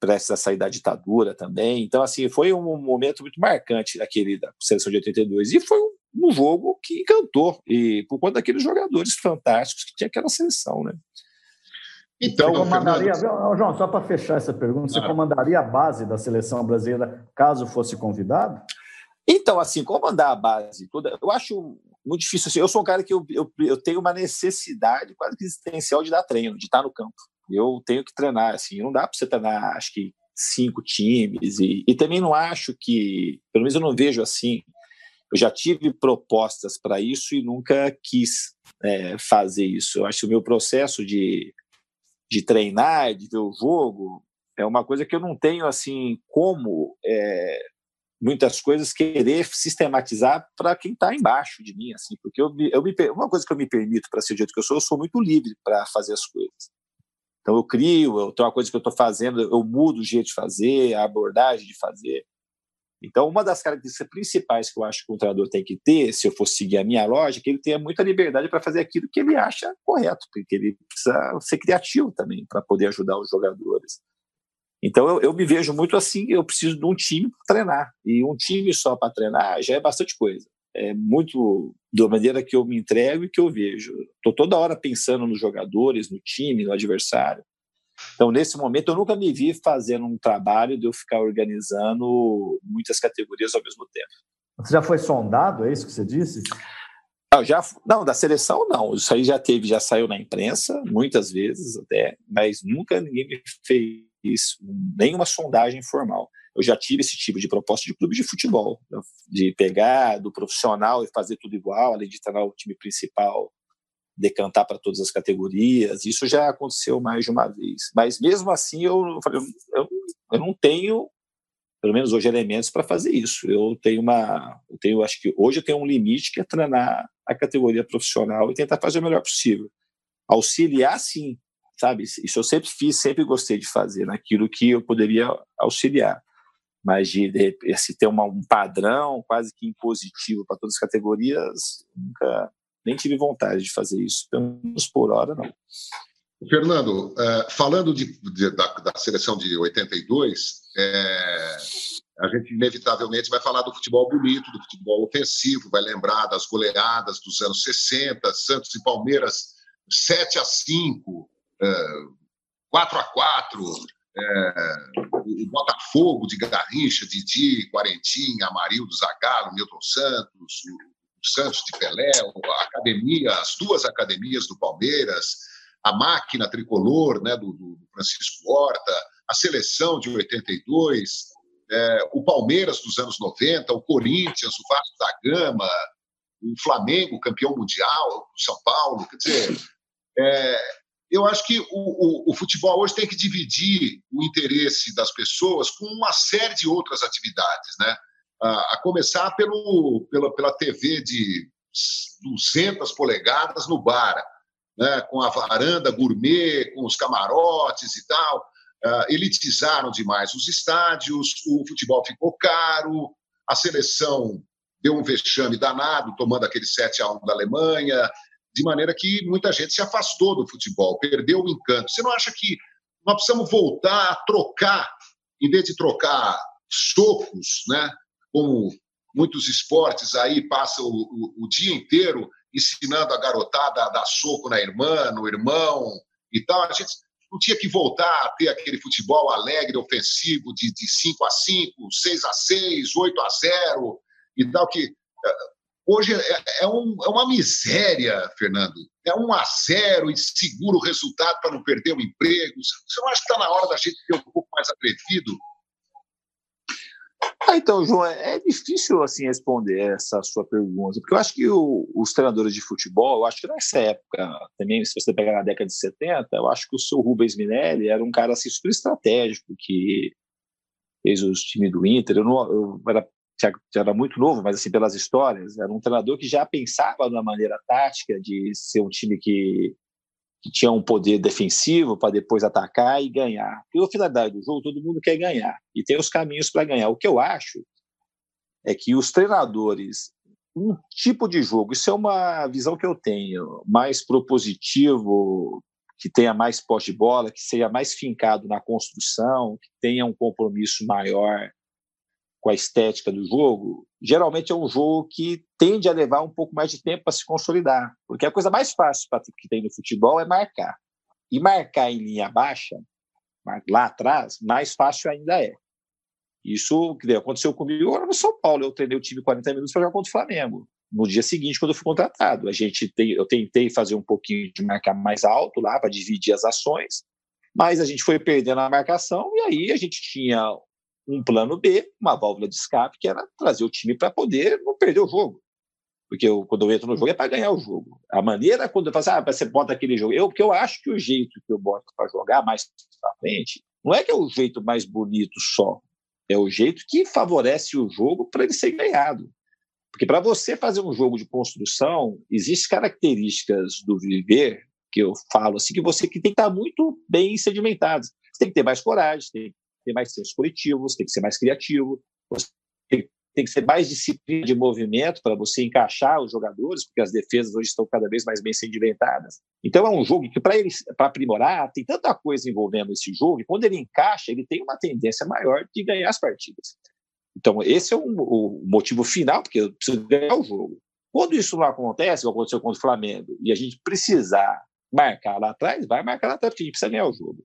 prestes a sair da ditadura também. Então assim, foi um momento muito marcante aquele da seleção de 82 e foi um um jogo que encantou, e por conta daqueles jogadores fantásticos que tinha aquela seleção, né? Então, você comandaria, Fernando... João, só para fechar essa pergunta, você ah. comandaria a base da seleção brasileira caso fosse convidado? Então, assim, comandar a base toda, eu acho muito difícil. Assim, eu sou um cara que eu, eu, eu, tenho uma necessidade quase que existencial de dar treino, de estar no campo. Eu tenho que treinar, assim, não dá para você treinar, acho que cinco times, e, e também não acho que, pelo menos eu não vejo assim, eu já tive propostas para isso e nunca quis é, fazer isso. Eu acho que o meu processo de, de treinar, de ver o jogo, é uma coisa que eu não tenho assim como é, muitas coisas querer sistematizar para quem está embaixo de mim, assim, porque eu, eu me, uma coisa que eu me permito para ser o jeito que eu sou, eu sou muito livre para fazer as coisas. Então eu crio, eu tenho uma coisa que eu estou fazendo, eu mudo o jeito de fazer, a abordagem de fazer. Então, uma das características principais que eu acho que o treinador tem que ter, se eu for seguir a minha lógica, é ele tenha muita liberdade para fazer aquilo que ele acha correto, porque ele precisa ser criativo também para poder ajudar os jogadores. Então, eu, eu, me vejo muito assim, eu preciso de um time para treinar. E um time só para treinar já é bastante coisa. É muito da maneira que eu me entrego e que eu vejo. Estou toda hora pensando nos jogadores, no time, no adversário. Então, nesse momento, eu nunca me vi fazendo um trabalho de eu ficar organizando muitas categorias ao mesmo tempo. Você já foi sondado, é isso que você disse? Não, já, não, da seleção não. Isso aí já teve, já saiu na imprensa, muitas vezes até, mas nunca ninguém me fez nenhuma sondagem formal. Eu já tive esse tipo de proposta de clube de futebol, de pegar do profissional e fazer tudo igual, além de treinar o time principal decantar para todas as categorias. Isso já aconteceu mais de uma vez. Mas mesmo assim, eu, eu, eu não tenho, pelo menos hoje, elementos para fazer isso. Eu tenho uma, eu tenho, acho que hoje eu tenho um limite que é treinar a categoria profissional e tentar fazer o melhor possível. Auxiliar, sim, sabe? Isso eu sempre fiz, sempre gostei de fazer, naquilo que eu poderia auxiliar. Mas de, de assim, ter uma, um padrão quase que impositivo para todas as categorias, nunca, nem tive vontade de fazer isso, pelo menos por hora, não. Fernando, é, falando de, de, da, da, seleção de 82, é, a gente inevitavelmente vai falar do futebol bonito, do futebol ofensivo, vai lembrar das goleadas dos anos 60, Santos e Palmeiras 7 a 5, é, 4 a 4, é, o Botafogo de Garrincha, Didi, Quarentinha, Amarildo, Zagallo, Milton Santos, Santos de Pelé, a academia, as duas academias do Palmeiras, a máquina tricolor né, do, do Francisco Horta, a seleção de 82, é, o Palmeiras dos anos 90, o Corinthians, o Vasco da Gama, o Flamengo, campeão mundial, o São Paulo. Quer dizer, é, eu acho que o, o, o, futebol hoje tem que dividir o interesse das pessoas com uma série de outras atividades, né? A, começar pelo, pela, pela TV de 200 polegadas no bar, né, com a varanda gourmet, com os camarotes e tal. Uh, elitizaram demais os estádios, o futebol ficou caro, a seleção deu um vexame danado, tomando aquele 7 a 1 da Alemanha, de maneira que muita gente se afastou do futebol, perdeu o encanto. Você não acha que nós precisamos voltar a trocar, em vez de trocar socos, né, como muitos esportes aí passam o, o, o, dia inteiro ensinando a garotada a dar soco na irmã, no irmão e tal. A gente não tinha que voltar a ter aquele futebol alegre, ofensivo, de, de 5 a 5, 6 a 6, 8 a 0 e tal, que eh, hoje é, é, um, é uma miséria, Fernando. É um a zero e segura o resultado para não perder o emprego. Você não acha que está na hora da gente ser um pouco mais atrevido ah, então, João, é, é difícil assim responder essa sua pergunta, porque eu acho que o, os treinadores de futebol, eu acho que nessa época, também, se você pegar na década de 70, eu acho que o seu Rubens Minelli era um cara assim, super estratégico, que fez os times do Inter. Eu, não, eu era, já, já era muito novo, mas assim, pelas histórias, era um treinador que já pensava na maneira tática de ser um time que que tinha um poder defensivo para depois atacar e ganhar. Porque a finalidade do jogo, todo mundo quer ganhar. E tem os caminhos para ganhar. O que eu acho é que os treinadores, um tipo de jogo, isso é uma visão que eu tenho, mais propositivo, que tenha mais posse de bola, que seja mais fincado na construção, que tenha um compromisso maior com a estética do jogo, geralmente é um jogo que tende a levar um pouco mais de tempo para se consolidar, porque a coisa mais fácil que tem no futebol é marcar. E marcar em linha baixa, lá atrás, mais fácil ainda é. Isso que aconteceu comigo agora no São Paulo. Eu treinei o time 40 minutos para jogar contra o Flamengo. No dia seguinte, quando eu fui contratado, a gente tem, eu tentei fazer um pouquinho de marcar mais alto lá para dividir as ações, mas a gente foi perdendo a marcação e aí a gente tinha um plano B, uma válvula de escape, que era trazer o time para poder não perder o jogo. Porque eu, quando eu entro no jogo é para ganhar o jogo. A maneira quando eu faço, ah, você bota aquele jogo. Eu, porque eu acho que o jeito que eu boto para jogar mais para frente não é que é o jeito mais bonito só. É o jeito que favorece o jogo para ele ser ganhado. Porque para você fazer um jogo de construção, existem características do viver que eu falo assim que você que tem que estar muito bem sedimentado. Você tem que ter mais coragem, tem que ter mais senso coletivo, você tem que ser mais criativo, você tem, que ser mais disciplina de movimento para você encaixar os jogadores, porque as defesas hoje estão cada vez mais bem sedimentadas. Então é um jogo que para ele para aprimorar tem tanta coisa envolvendo esse jogo e quando ele encaixa ele tem uma tendência maior de ganhar as partidas. Então, esse é o, o motivo final, porque eu preciso ganhar o jogo. Quando isso não acontece, como aconteceu contra o Flamengo, e a gente precisar marcar lá atrás, vai marcar lá atrás, porque a gente precisa ganhar o jogo.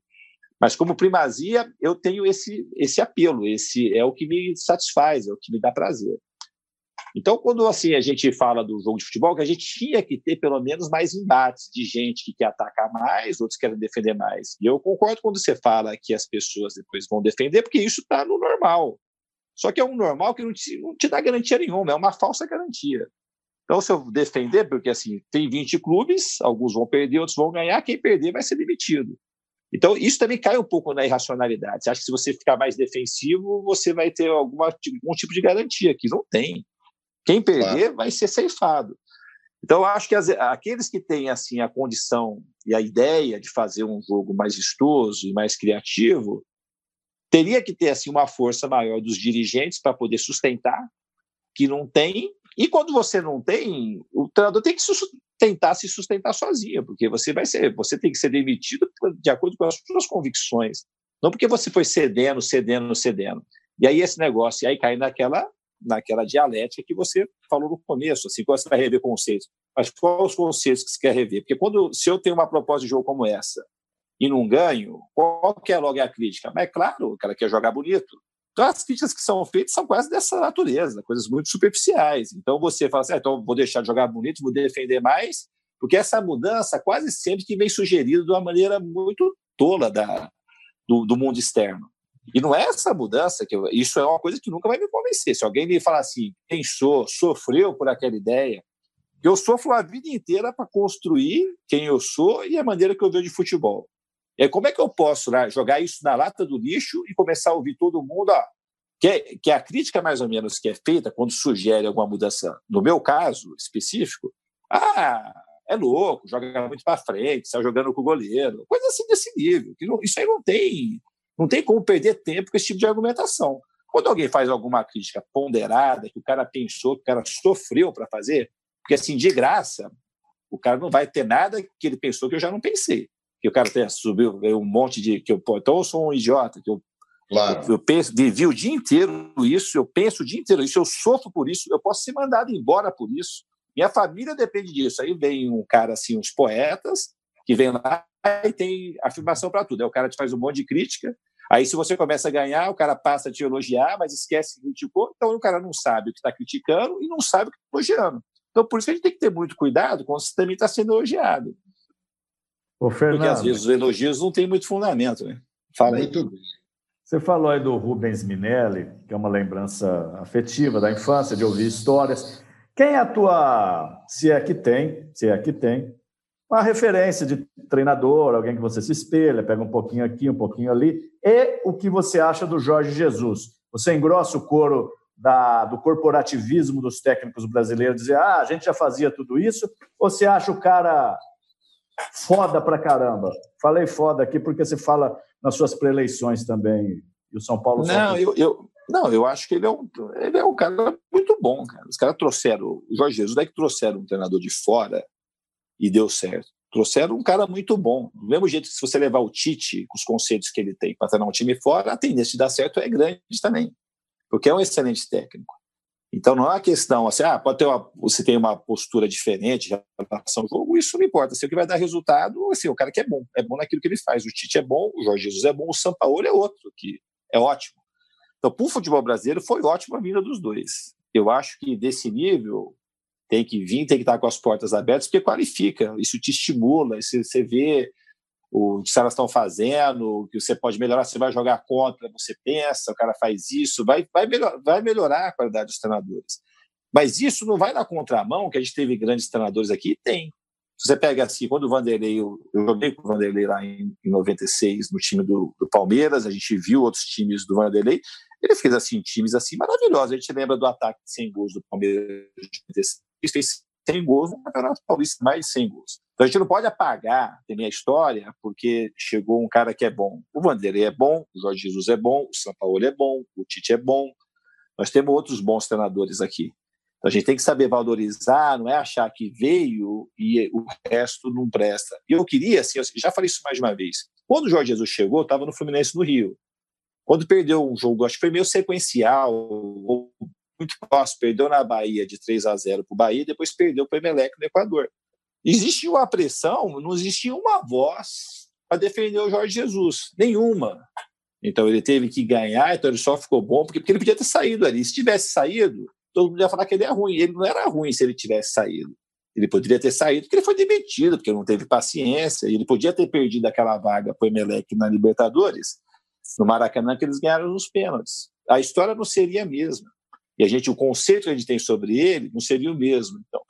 Mas como primazia, eu tenho esse, esse apelo, esse é o que me satisfaz, é o que me dá prazer. Então, quando assim a gente fala do jogo de futebol, que a gente tinha que ter pelo menos mais embates de gente que quer atacar mais, outros querem defender mais. E eu concordo quando você fala que as pessoas depois vão defender, porque isso está no normal. Só que é um normal que não te, não te dá garantia nenhuma, é uma falsa garantia. Então, se eu defender, porque assim, tem 20 clubes, alguns vão perder, outros vão ganhar, quem perder vai ser demitido. Então, isso também cai um pouco na irracionalidade. Você acha que se você ficar mais defensivo, você vai ter alguma, algum tipo de garantia, que não tem. Quem perder claro. vai ser ceifado. Então, eu acho que as, aqueles que têm assim a condição e a ideia de fazer um jogo mais vistoso e mais criativo, teria que ter assim uma força maior dos dirigentes para poder sustentar, que não tem. E quando você não tem, o treinador tem que tentar se sustentar sozinho, porque você vai ser, você tem que ser demitido de acordo com as suas convicções, não porque você foi cedendo, cedendo, cedendo. E aí esse negócio, e aí cai naquela naquela dialética que você falou no começo, assim, quando você vai rever conceitos. Mas quais os conceitos que você quer rever? Porque quando, se eu tenho uma proposta de jogo como essa, e não ganho, qual que é logo a crítica? Mas é claro, o cara quer jogar bonito. Então, as críticas que são feitas são quase dessa natureza, coisas muito superficiais. Então, você fala assim, ah, então vou deixar de jogar bonito, vou defender mais, porque essa mudança quase sempre que vem sugerida de uma maneira muito tola da, do, do mundo externo. E não é essa mudança que eu, isso é uma coisa que nunca vai me convencer. Se alguém me falar assim, pensou, sofreu por aquela ideia, eu sofro a vida inteira para construir quem eu sou e a maneira que eu vejo de futebol. Aí, como é que eu posso né, jogar isso na lata do lixo e começar a ouvir todo mundo? Ó, que, é, que é a crítica, mais ou menos, que é feita quando sugere alguma mudança, no meu caso específico, ah, é louco, joga muito para frente, sai jogando com o goleiro, coisa assim desse nível. Não, isso aí não tem, não tem como perder tempo com esse tipo de argumentação. Quando alguém faz alguma crítica ponderada, que o cara pensou, que o cara sofreu para fazer, porque assim, de graça, o cara não vai ter nada que ele pensou que eu já não pensei que o cara tenha subiu um monte de. que eu, então eu sou um idiota, que eu, claro. eu, eu penso, vivi o dia inteiro isso, eu penso o dia inteiro isso, eu sofro por isso, eu posso ser mandado embora por isso. Minha família depende disso. Aí vem um cara assim, uns poetas, que vem lá e tem afirmação para tudo. Aí o cara te faz um monte de crítica. Aí, se você começa a ganhar, o cara passa a te elogiar, mas esquece que criticou. Então, o cara não sabe o que está criticando e não sabe o que está elogiando. Então, por isso que a gente tem que ter muito cuidado quando você também está sendo elogiado. Ô, Fernando, Porque às vezes os elogios não têm muito fundamento, né? Fala muito aí. Bem. Você falou aí do Rubens Minelli, que é uma lembrança afetiva da infância, de ouvir histórias. Quem é a tua, se é que tem, se é que tem, uma referência de treinador, alguém que você se espelha, pega um pouquinho aqui, um pouquinho ali, e o que você acha do Jorge Jesus? Você engrossa o coro da, do corporativismo dos técnicos brasileiros, dizer, ah, a gente já fazia tudo isso, ou você acha o cara foda pra caramba. Falei foda aqui porque você fala nas suas preeleições também. E o São Paulo. Não, eu, eu, não, eu acho que ele é um, ele é um cara muito bom, cara. Os caras trouxeram, o Jorge Jesus, daí que trouxeram um treinador de fora e deu certo. Trouxeram um cara muito bom. Do mesmo jeito que se você levar o Tite, com os conceitos que ele tem para treinar um time fora, a tendência de dar certo é grande também. Porque é um excelente técnico. Então não é uma questão assim, ah, pode ter uma, você tem uma postura diferente em relação ao jogo, isso não importa. Assim, o que vai dar resultado, assim, o cara que é bom, é bom naquilo que ele faz. O Tite é bom, o Jorge Jesus é bom, o Sampaoli é outro, que é ótimo. Então, para o futebol brasileiro, foi ótima a vinda dos dois. Eu acho que desse nível tem que vir, tem que estar com as portas abertas, porque qualifica, isso te estimula, isso você vê o que os caras estão fazendo, o que você pode melhorar, você vai jogar contra, você pensa, o cara faz isso, vai, vai, melhor, vai melhorar a qualidade dos treinadores. Mas isso não vai na contramão, que a gente teve grandes treinadores aqui, tem. Você pega assim, quando o Vanderlei, eu, eu joguei com o Vanderlei lá em, em 96 no time do, do, Palmeiras, a gente viu outros times do Vanderlei, ele fez assim times assim maravilhosos. A gente lembra do ataque de 100 gols do Palmeiras de 96, fez 100 gols no Campeonato Paulista, mais de 100 gols. Então a gente não pode apagar a história porque chegou um cara que é bom. O Vanderlei é bom, o Jorge Jesus é bom, o São Paulo é bom, o Tite é bom. Nós temos outros bons treinadores aqui. Então a gente tem que saber valorizar, não é achar que veio e o resto não presta. E eu queria, assim, eu já falei isso mais de uma vez. Quando o Jorge Jesus chegou, estava no Fluminense no Rio. Quando perdeu um jogo, acho que foi meio sequencial, muito próximo, perdeu na Bahia de 3 a 0 para o Bahia, depois perdeu para o Emelec no Equador. Existia uma pressão, não existia uma voz para defender o Jorge Jesus, nenhuma. Então ele teve que ganhar, então ele só ficou bom porque, porque ele podia ter saído ali. Se tivesse saído, todo mundo ia falar que ele é ruim. Ele não era ruim se ele tivesse saído. Ele poderia ter saído porque ele foi demitido, porque não teve paciência. Ele podia ter perdido aquela vaga para o Emelec na Libertadores, no Maracanã, que eles ganharam nos pênaltis. A história não seria a mesma. E a gente, o conceito que a gente tem sobre ele não seria o mesmo. Então,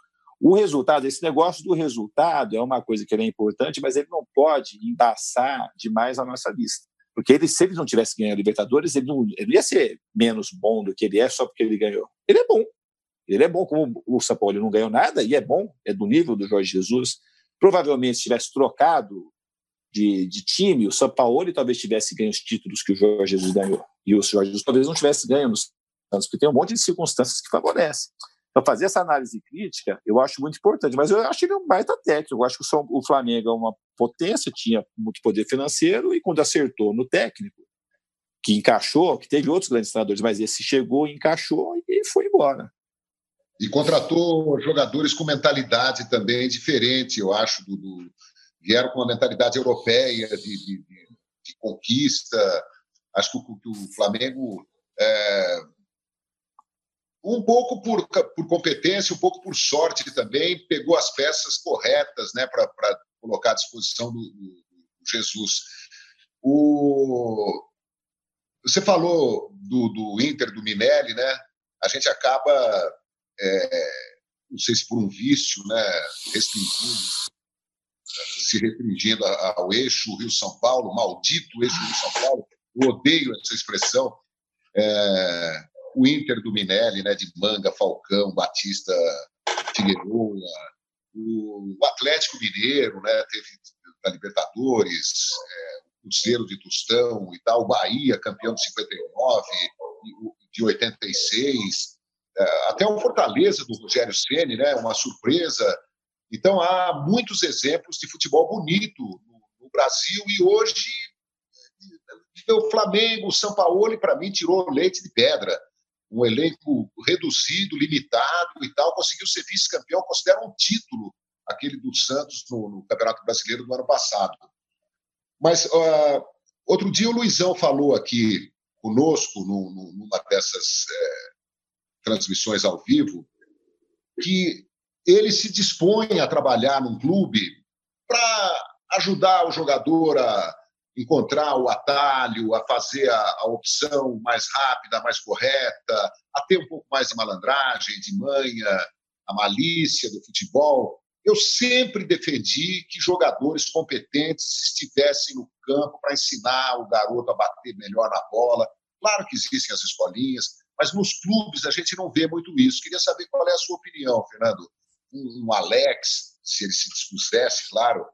o resultado, esse negócio do resultado é uma coisa que é importante, mas ele não pode embaçar demais a nossa vista. Porque ele, se ele não tivesse ganho a Libertadores, ele não, ele não ia ser menos bom do que ele é só porque ele ganhou. Ele é bom. Ele é bom, como o São Paulo não ganhou nada, e é bom, é do nível do Jorge Jesus. Provavelmente, se tivesse trocado de, de time, o São Paulo talvez tivesse ganho os títulos que o Jorge Jesus ganhou. E o Jorge Jesus talvez não tivesse ganho nos Santos, porque tem um monte de circunstâncias que favorecem. Então, fazer essa análise crítica eu acho muito importante, mas eu acho ele um baita técnico. Eu acho que o Flamengo é uma potência, tinha muito poder financeiro, e quando acertou no técnico, que encaixou, que teve outros grandes treinadores, mas esse chegou, encaixou e foi embora. E contratou jogadores com mentalidade também diferente, eu acho, do, do vieram com uma mentalidade europeia de, de, de conquista. Acho que o, que o Flamengo é, um pouco por, por competência, um pouco por sorte também, pegou as peças corretas né, para colocar à disposição do, do, Jesus. O, você falou do, do, Inter, do Minelli, né? A gente acaba, é, não sei se por um vício, né, restringindo, se restringindo ao eixo Rio-São Paulo, maldito eixo Rio-São Paulo, eu odeio essa expressão. É, o Inter do Minelli, né, de Manga, Falcão, Batista, Figueiredo, o, Atlético Mineiro, né, teve da Libertadores, é, o Cruzeiro de Tostão e tal, o Bahia, campeão de 59, de 86, é, até o Fortaleza do Rogério Ceni, né, uma surpresa. Então há muitos exemplos de futebol bonito no, no Brasil e hoje o Flamengo, o São Paulo, para mim, tirou leite de pedra um elenco reduzido, limitado e tal, conseguiu ser vice-campeão, considera um título aquele do Santos no, no, Campeonato Brasileiro do ano passado. Mas uh, outro dia o Luizão falou aqui conosco, no, no, numa dessas é, transmissões ao vivo, que ele se dispõe a trabalhar num clube para ajudar o jogador a encontrar o atalho, a fazer a, a, opção mais rápida, mais correta, a ter um pouco mais de malandragem, de manha, a malícia do futebol. Eu sempre defendi que jogadores competentes estivessem no campo para ensinar o garoto a bater melhor na bola. Claro que existem as escolinhas, mas nos clubes a gente não vê muito isso. Queria saber qual é a sua opinião, Fernando. Um, um Alex, se ele se dispusesse, claro,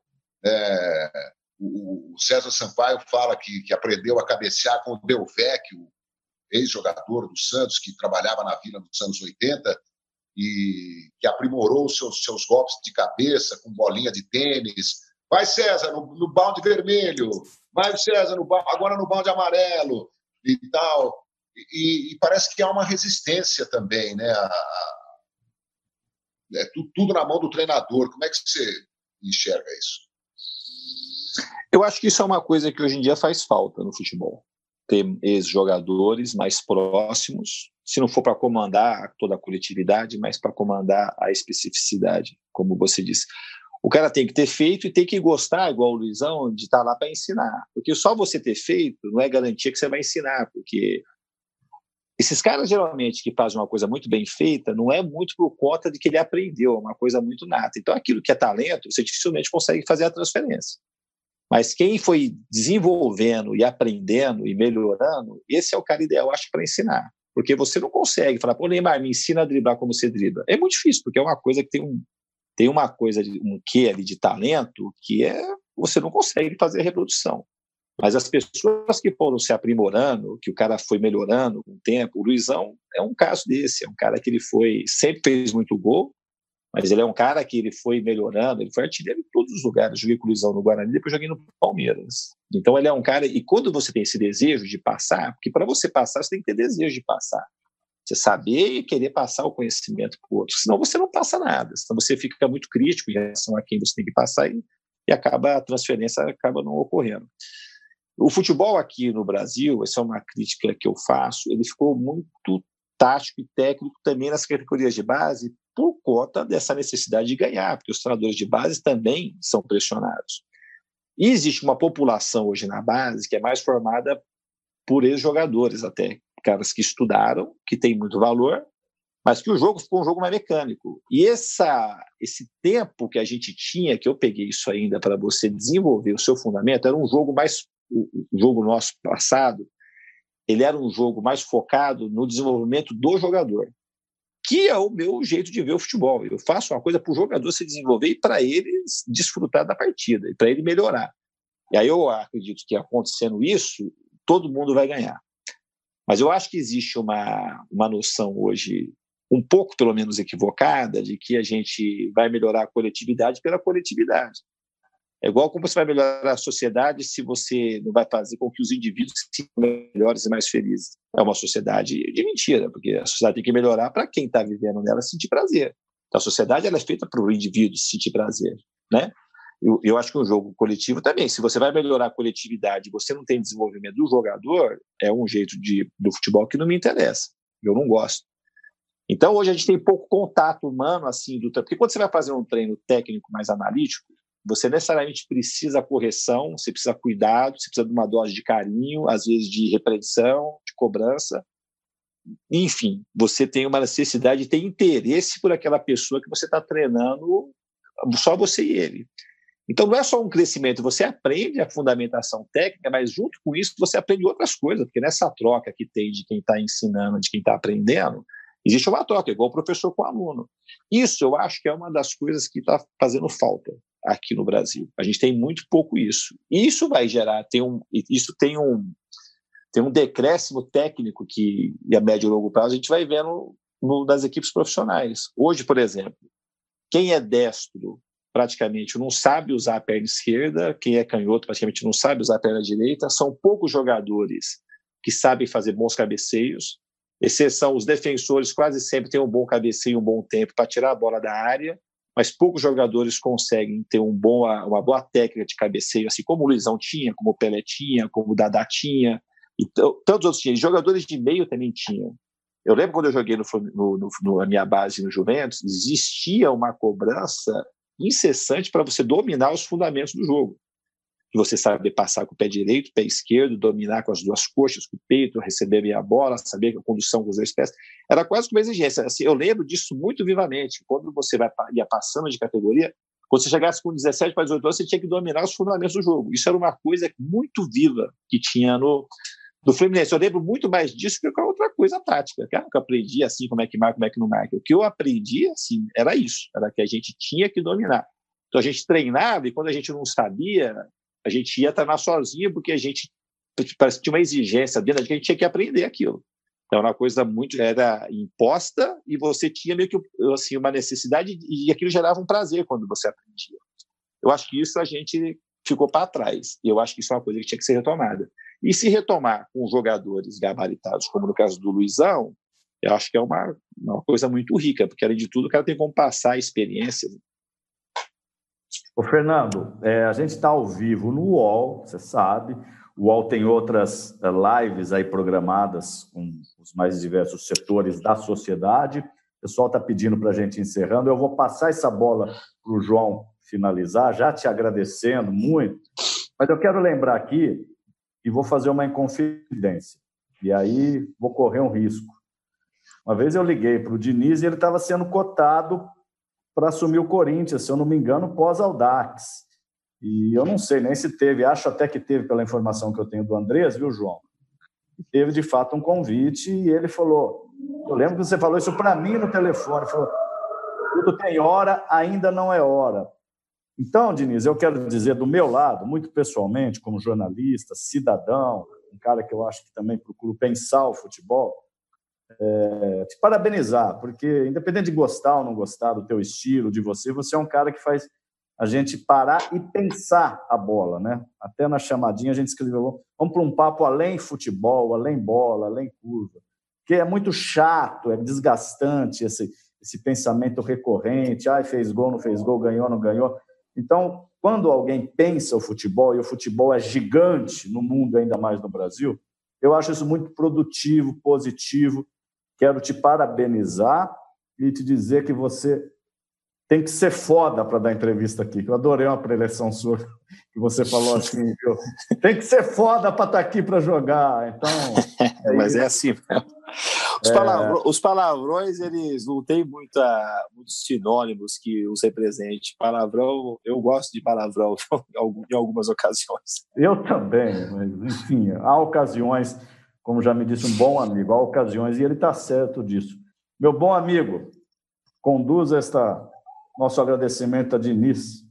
é, o, César Sampaio fala que, que aprendeu a cabecear com o Delvecchio, ex-jogador do Santos, que trabalhava na Vila nos anos 80 e que aprimorou seus, seus golpes de cabeça com bolinha de tênis. Vai, César, no, no balde vermelho. Vai, César, no, agora no balde amarelo e tal. e, e, parece que há uma resistência também, né? A, a, é tudo, tudo na mão do treinador. Como é que você enxerga isso? Eu acho que isso é uma coisa que hoje em dia faz falta no futebol. Ter ex-jogadores mais próximos, se não for para comandar toda a coletividade, mas para comandar a especificidade, como você disse. O cara tem que ter feito e tem que gostar, igual o Luizão, de estar tá lá para ensinar. Porque só você ter feito não é garantia que você vai ensinar, porque esses caras, geralmente, que fazem uma coisa muito bem feita, não é muito por conta de que ele aprendeu, é uma coisa muito nata. Então, aquilo que é talento, você dificilmente consegue fazer a transferência. Mas quem foi desenvolvendo e aprendendo e melhorando, esse é o cara ideal, acho, para ensinar. Porque você não consegue falar, pô, Neymar, me ensina a driblar como você dribla. É muito difícil, porque é uma coisa que tem um, tem uma coisa, um quê ali de talento, que é você não consegue fazer a reprodução. Mas as pessoas que foram se aprimorando, que o cara foi melhorando com o tempo, o Luizão é um caso desse, é um cara que ele foi, sempre fez muito gol, mas ele é um cara que ele foi melhorando, ele foi artilheiro em todos os lugares. Joguei com o Luizão no Guarani, depois joguei no Palmeiras. Então ele é um cara, e quando você tem esse desejo de passar, porque para você passar, você tem que ter desejo de passar. Você saber e querer passar o conhecimento para o outro, senão você não passa nada, senão você fica muito crítico em relação a quem você tem que passar e, e acaba a transferência acaba não ocorrendo. O futebol aqui no Brasil, essa é uma crítica que eu faço, ele ficou muito tático e técnico também nas categorias de base por conta dessa necessidade de ganhar, porque os treinadores de base também são pressionados. E existe uma população hoje na base que é mais formada por ex-jogadores até, caras que estudaram, que tem muito valor, mas que o jogo ficou um jogo mais mecânico. E essa, esse tempo que a gente tinha, que eu peguei isso ainda para você desenvolver o seu fundamento, era um jogo mais o, jogo nosso passado, ele era um jogo mais focado no desenvolvimento do jogador, que é o meu jeito de ver o futebol. Eu faço uma coisa para o jogador se desenvolver e para ele desfrutar da partida, e para ele melhorar. E aí eu acredito que acontecendo isso, todo mundo vai ganhar. Mas eu acho que existe uma, uma noção hoje, um pouco pelo menos equivocada, de que a gente vai melhorar a coletividade pela coletividade. É igual como você vai melhorar a sociedade se você não vai fazer com que os indivíduos sejam melhores e mais felizes. É uma sociedade de mentira, porque a sociedade tem que melhorar para quem está vivendo nela sentir prazer. Então, a sociedade ela é feita para o indivíduo sentir prazer, né? Eu, eu, acho que um jogo coletivo também, se você vai melhorar a coletividade você não tem desenvolvimento do jogador, é um jeito de, do futebol que não me interessa. Eu não gosto. Então, hoje a gente tem pouco contato humano, assim, do porque quando você vai fazer um treino técnico mais analítico, você necessariamente precisa correção, você precisa cuidado, você precisa de uma dose de carinho, às vezes de repreensão, de cobrança. Enfim, você tem uma necessidade de ter interesse por aquela pessoa que você está treinando, só você e ele. Então não é só um crescimento, você aprende a fundamentação técnica, mas junto com isso você aprende outras coisas, porque nessa troca que tem de quem está ensinando, de quem está aprendendo, existe uma troca, igual o professor com o aluno. Isso eu acho que é uma das coisas que está fazendo falta aqui no Brasil. A gente tem muito pouco isso. E isso vai gerar, tem um, isso tem um, tem um decréscimo técnico que, e a médio e longo prazo, a gente vai vendo no, nas equipes profissionais. Hoje, por exemplo, quem é destro praticamente não sabe usar a perna esquerda, quem é canhoto praticamente não sabe usar a perna direita. São poucos jogadores que sabem fazer bons cabeceios, exceção os defensores quase sempre têm um bom cabeceio, um bom tempo para tirar a bola da área mas poucos jogadores conseguem ter um bom, uma boa técnica de cabeceio, assim como o Luizão tinha, como o Pelé tinha, como o Dadá tinha, e tantos outros tinham. Jogadores de meio também tinham. Eu lembro quando eu joguei no, no, no, na minha base no Juventus, existia uma cobrança incessante para você dominar os fundamentos do jogo que você saber passar com o pé direito, pé esquerdo, dominar com as duas coxas, com o peito, receber bem a bola, saber a condução com os dois pés. Era quase que uma exigência. Assim, eu lembro disso muito vivamente. Quando você vai, ia passando de categoria, quando você chegasse com 17 para 18 anos, você tinha que dominar os fundamentos do jogo. Isso era uma coisa muito viva que tinha no, no Fluminense. Eu lembro muito mais disso que qualquer outra coisa tática. Que eu aprendi assim, como é que marca, como é que não marca. O que eu aprendi, assim, era isso. Era que a gente tinha que dominar. Então a gente treinava e quando a gente não sabia, a gente ia treinar sozinho porque a gente parece que tinha uma exigência dentro de que a gente tinha que aprender aquilo. Então, era uma coisa muito era imposta e você tinha meio que assim uma necessidade e aquilo gerava um prazer quando você aprendia. Eu acho que isso a gente ficou para trás. E eu acho que isso é uma coisa que tinha que ser retomada. E se retomar com jogadores gabaritados, como no caso do Luizão, eu acho que é uma, uma coisa muito rica, porque, além de tudo, o cara tem como passar a experiência. Ô, Fernando, é, a gente está ao vivo no UOL, você sabe. O UOL tem outras é, lives aí programadas com os mais diversos setores da sociedade. O pessoal está pedindo para a gente encerrando. Eu vou passar essa bola para o João finalizar, já te agradecendo muito. Mas eu quero lembrar aqui e vou fazer uma inconfidência. E aí vou correr um risco. Uma vez eu liguei para o Diniz e ele estava sendo cotado para assumir o Corinthians, se eu não me engano, pós-Aldax. E eu não sei nem se teve, acho até que teve, pela informação que eu tenho do Andrés, viu, João? Teve de fato um convite e ele falou. Eu lembro que você falou isso para mim no telefone. Falou: tudo tem hora, ainda não é hora. Então, Diniz, eu quero dizer do meu lado, muito pessoalmente, como jornalista, cidadão, um cara que eu acho que também procuro pensar o futebol, é, te parabenizar, porque independente de gostar ou não gostar do teu estilo, de você, você é um cara que faz a gente parar e pensar a bola, né? Até na chamadinha a gente escreveu, vamos para um papo além futebol, além bola, além curva, que é muito chato, é desgastante esse, esse pensamento recorrente, ai, fez gol, não fez gol, ganhou, não ganhou. Então, quando alguém pensa o futebol, e o futebol é gigante no mundo, ainda mais no Brasil, eu acho isso muito produtivo, positivo, Quero te parabenizar e te dizer que você tem que ser foda para dar entrevista aqui. Eu adorei uma preleção sua que você falou assim, viu? Tem que ser foda para estar tá aqui para jogar. Então, é mas é assim mesmo. Os, é... os, palavrões, eles não têm muita, muitos sinônimos que os representem. Palavrão, eu gosto de palavrão em algumas ocasiões. Eu também, mas enfim, há ocasiões como já me disse um bom amigo, há ocasiões, e ele está certo disso. Meu bom amigo, conduz esta nosso agradecimento a Diniz.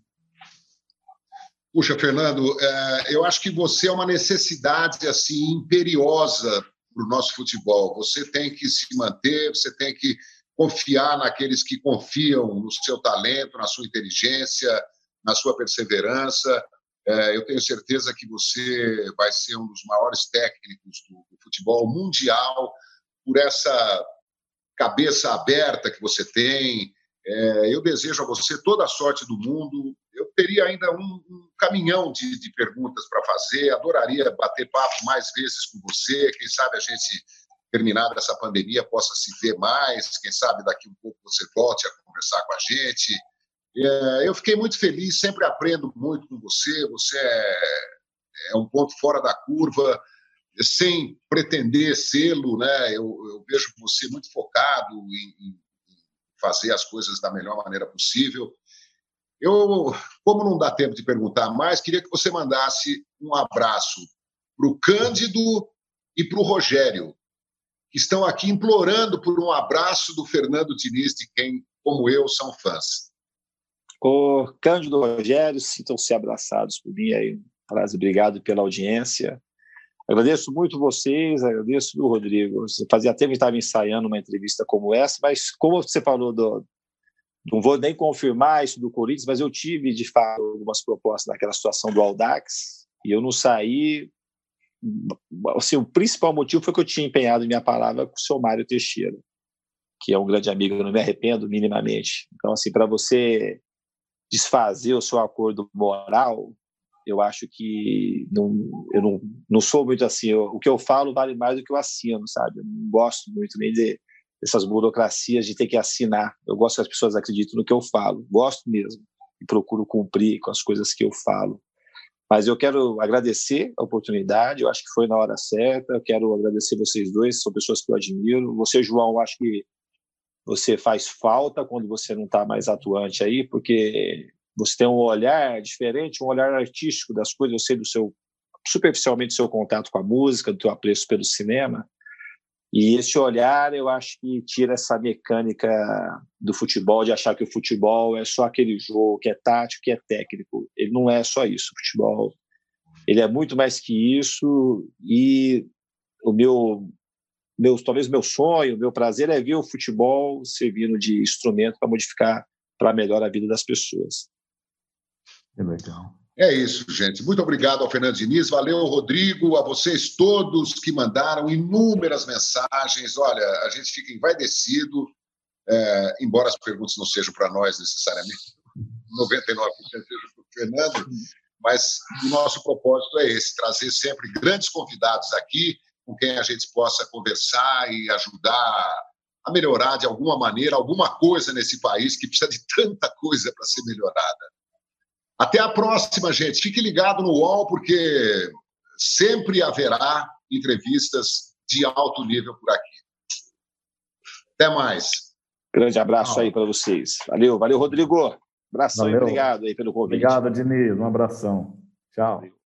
Puxa, Fernando, é, eu acho que você é uma necessidade assim imperiosa para o nosso futebol. Você tem que se manter, você tem que confiar naqueles que confiam no seu talento, na sua inteligência, na sua perseverança. É, eu tenho certeza que você vai ser um dos maiores técnicos do, do futebol mundial por essa cabeça aberta que você tem. É, eu desejo a você toda a sorte do mundo. Eu teria ainda um, um caminhão de, de perguntas para fazer. Adoraria bater papo mais vezes com você. Quem sabe a gente, terminada essa pandemia, possa se ver mais. Quem sabe daqui um pouco você volte a conversar com a gente. É, eu fiquei muito feliz, sempre aprendo muito com você. Você é, é um ponto fora da curva, sem pretender sê-lo, né? Eu, eu, vejo você muito focado em, em, fazer as coisas da melhor maneira possível. Eu, como não dá tempo de perguntar mais, queria que você mandasse um abraço para o Cândido e para o Rogério, que estão aqui implorando por um abraço do Fernando Diniz, de quem, como eu, são fãs. O Cândido Rogério, sintam-se abraçados por mim aí. Frase, obrigado pela audiência. Agradeço muito vocês, agradeço o Rodrigo. Fazia tempo que estava ensaiando uma entrevista como essa, mas como você falou do, não vou nem confirmar isso do Corinthians, mas eu tive de fato algumas propostas naquela situação do Aldax e eu não saí. Assim, o principal motivo foi que eu tinha empenhado minha palavra com o seu Mário Teixeira, que é um grande amigo, eu não me arrependo minimamente. Então, assim, para você desfazer o seu acordo moral, eu acho que não, eu não, não sou muito assim. Eu, o que eu falo vale mais do que eu assino, sabe? Eu não gosto muito nem de, dessas burocracias de ter que assinar. Eu gosto que as pessoas acreditem no que eu falo, gosto mesmo e procuro cumprir com as coisas que eu falo. Mas eu quero agradecer a oportunidade, eu acho que foi na hora certa. Eu quero agradecer vocês dois, são pessoas que eu admiro. Você, João, acho que você faz falta quando você não está mais atuante aí, porque você tem um olhar diferente, um olhar artístico das coisas. Eu sei do seu superficialmente do seu contato com a música, do seu apreço pelo cinema. E esse olhar, eu acho que tira essa mecânica do futebol, de achar que o futebol é só aquele jogo que é tático, que é técnico. Ele não é só isso. O futebol, ele é muito mais que isso. E o meu meu, talvez meu sonho, meu prazer é ver o futebol servindo de instrumento para modificar para melhor a vida das pessoas. É legal. É isso, gente. Muito obrigado ao Fernando Diniz, valeu, Rodrigo, a vocês todos que mandaram inúmeras mensagens. Olha, a gente fica envaidecido, é, embora as perguntas não sejam para nós necessariamente, 99% sejam para o Fernando, mas o nosso propósito é esse: trazer sempre grandes convidados aqui com quem a gente possa conversar e ajudar a melhorar de alguma maneira alguma coisa nesse país que precisa de tanta coisa para ser melhorada. Até a próxima, gente. Fique ligado no UOL, porque sempre haverá entrevistas de alto nível por aqui. Até mais. Grande abraço aí para vocês. Valeu, valeu, Rodrigo. Abração valeu. e obrigado aí pelo convite. Obrigado, Diniz. Um abração. Tchau.